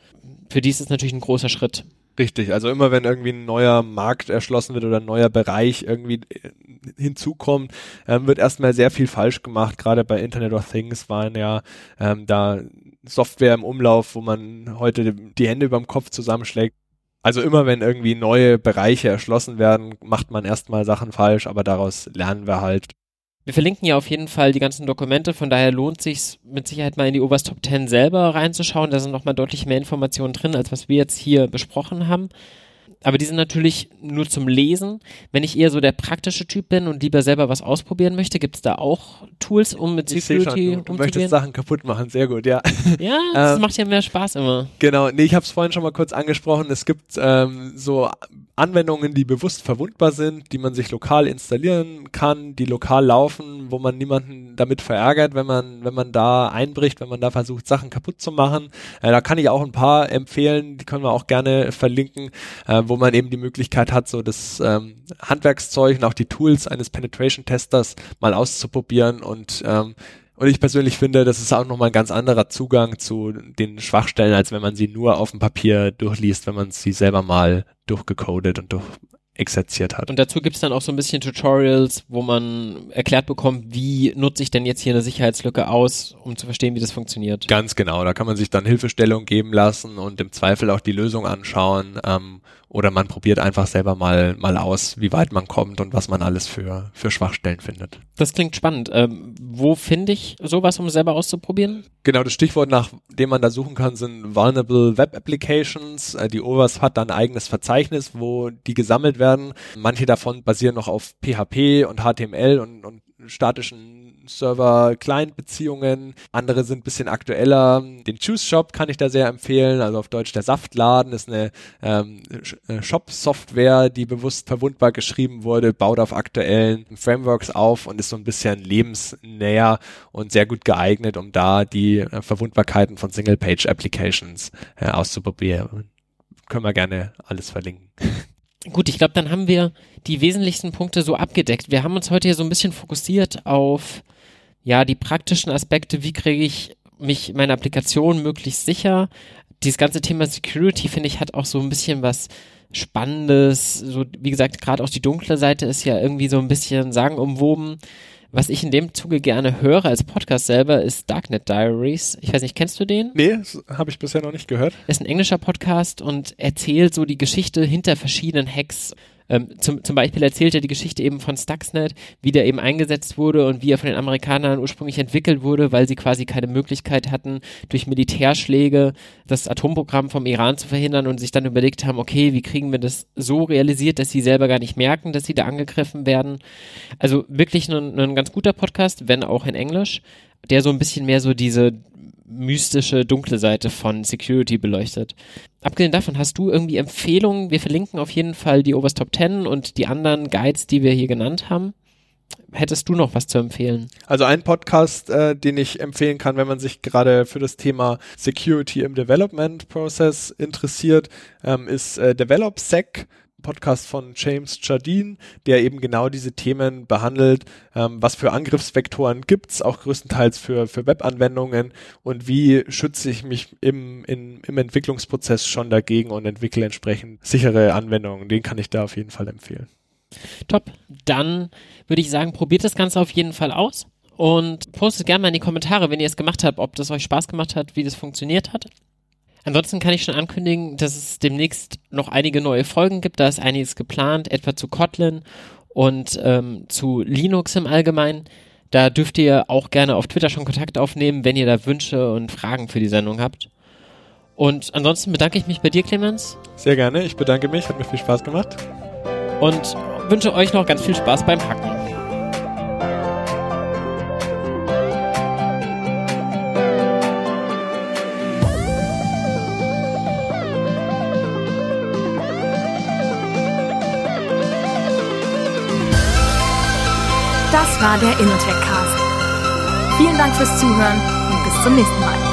Für die ist es natürlich ein großer Schritt. Richtig, also immer wenn irgendwie ein neuer Markt erschlossen wird oder ein neuer Bereich irgendwie äh, hinzukommt, ähm, wird erstmal sehr viel falsch gemacht. Gerade bei Internet of Things waren ja ähm, da Software im Umlauf, wo man heute die Hände über dem Kopf zusammenschlägt. Also immer wenn irgendwie neue Bereiche erschlossen werden, macht man erstmal Sachen falsch, aber daraus lernen wir halt. Wir verlinken ja auf jeden Fall die ganzen Dokumente, von daher lohnt sich mit Sicherheit mal in die Oberst Top 10 selber reinzuschauen. Da sind nochmal deutlich mehr Informationen drin, als was wir jetzt hier besprochen haben aber die sind natürlich nur zum Lesen. Wenn ich eher so der praktische Typ bin und lieber selber was ausprobieren möchte, gibt es da auch Tools, um mit ich Security schon, du, du möchtest Sachen kaputt machen, sehr gut, ja. Ja, das ähm, macht ja mehr Spaß immer. Genau, nee, ich habe es vorhin schon mal kurz angesprochen. Es gibt ähm, so Anwendungen, die bewusst verwundbar sind, die man sich lokal installieren kann, die lokal laufen, wo man niemanden damit verärgert, wenn man, wenn man da einbricht, wenn man da versucht, Sachen kaputt zu machen. Äh, da kann ich auch ein paar empfehlen, die können wir auch gerne verlinken, äh, wo man eben die Möglichkeit hat, so das ähm, Handwerkszeug und auch die Tools eines Penetration-Testers mal auszuprobieren und ähm, und ich persönlich finde, das ist auch nochmal ein ganz anderer Zugang zu den Schwachstellen, als wenn man sie nur auf dem Papier durchliest, wenn man sie selber mal durchgecodet und durch exerziert hat. Und dazu gibt es dann auch so ein bisschen Tutorials, wo man erklärt bekommt, wie nutze ich denn jetzt hier eine Sicherheitslücke aus, um zu verstehen, wie das funktioniert. Ganz genau, da kann man sich dann Hilfestellung geben lassen und im Zweifel auch die Lösung anschauen. Ähm, oder man probiert einfach selber mal, mal aus, wie weit man kommt und was man alles für, für Schwachstellen findet. Das klingt spannend. Ähm, wo finde ich sowas, um selber auszuprobieren? Genau, das Stichwort, nach dem man da suchen kann, sind Vulnerable Web Applications. Äh, die OWASP hat da ein eigenes Verzeichnis, wo die gesammelt werden. Manche davon basieren noch auf PHP und HTML und, und statischen Server-Client-Beziehungen. Andere sind ein bisschen aktueller. Den Choose Shop kann ich da sehr empfehlen. Also auf Deutsch der Saftladen ist eine ähm, äh, Shop-Software, die bewusst verwundbar geschrieben wurde, baut auf aktuellen Frameworks auf und ist so ein bisschen lebensnäher und sehr gut geeignet, um da die äh, Verwundbarkeiten von Single-Page-Applications äh, auszuprobieren. Können wir gerne alles verlinken. Gut, ich glaube, dann haben wir die wesentlichsten Punkte so abgedeckt. Wir haben uns heute hier so ein bisschen fokussiert auf ja, die praktischen Aspekte, wie kriege ich mich meine Applikation möglichst sicher. Dieses ganze Thema Security, finde ich, hat auch so ein bisschen was Spannendes. So, wie gesagt, gerade auch die dunkle Seite ist ja irgendwie so ein bisschen sagenumwoben. Was ich in dem Zuge gerne höre als Podcast selber ist Darknet Diaries. Ich weiß nicht, kennst du den? Nee, habe ich bisher noch nicht gehört. Ist ein englischer Podcast und erzählt so die Geschichte hinter verschiedenen Hacks ähm, zum, zum Beispiel erzählt er die Geschichte eben von Stuxnet, wie der eben eingesetzt wurde und wie er von den Amerikanern ursprünglich entwickelt wurde, weil sie quasi keine Möglichkeit hatten, durch Militärschläge das Atomprogramm vom Iran zu verhindern und sich dann überlegt haben, okay, wie kriegen wir das so realisiert, dass sie selber gar nicht merken, dass sie da angegriffen werden. Also wirklich ein, ein ganz guter Podcast, wenn auch in Englisch, der so ein bisschen mehr so diese mystische, dunkle Seite von Security beleuchtet. Abgesehen davon, hast du irgendwie Empfehlungen? Wir verlinken auf jeden Fall die Oberst Top 10 und die anderen Guides, die wir hier genannt haben. Hättest du noch was zu empfehlen? Also ein Podcast, äh, den ich empfehlen kann, wenn man sich gerade für das Thema Security im Development Process interessiert, ähm, ist äh, DevelopSec. Podcast von James Jardine, der eben genau diese Themen behandelt. Ähm, was für Angriffsvektoren gibt's, auch größtenteils für, für Webanwendungen und wie schütze ich mich im, in, im Entwicklungsprozess schon dagegen und entwickle entsprechend sichere Anwendungen. Den kann ich da auf jeden Fall empfehlen. Top. Dann würde ich sagen, probiert das Ganze auf jeden Fall aus und postet gerne mal in die Kommentare, wenn ihr es gemacht habt, ob das euch Spaß gemacht hat, wie das funktioniert hat. Ansonsten kann ich schon ankündigen, dass es demnächst noch einige neue Folgen gibt. Da ist einiges geplant, etwa zu Kotlin und ähm, zu Linux im Allgemeinen. Da dürft ihr auch gerne auf Twitter schon Kontakt aufnehmen, wenn ihr da Wünsche und Fragen für die Sendung habt. Und ansonsten bedanke ich mich bei dir, Clemens. Sehr gerne, ich bedanke mich, hat mir viel Spaß gemacht. Und wünsche euch noch ganz viel Spaß beim Hacken. Das war der Innotech Cast. Vielen Dank fürs Zuhören und bis zum nächsten Mal.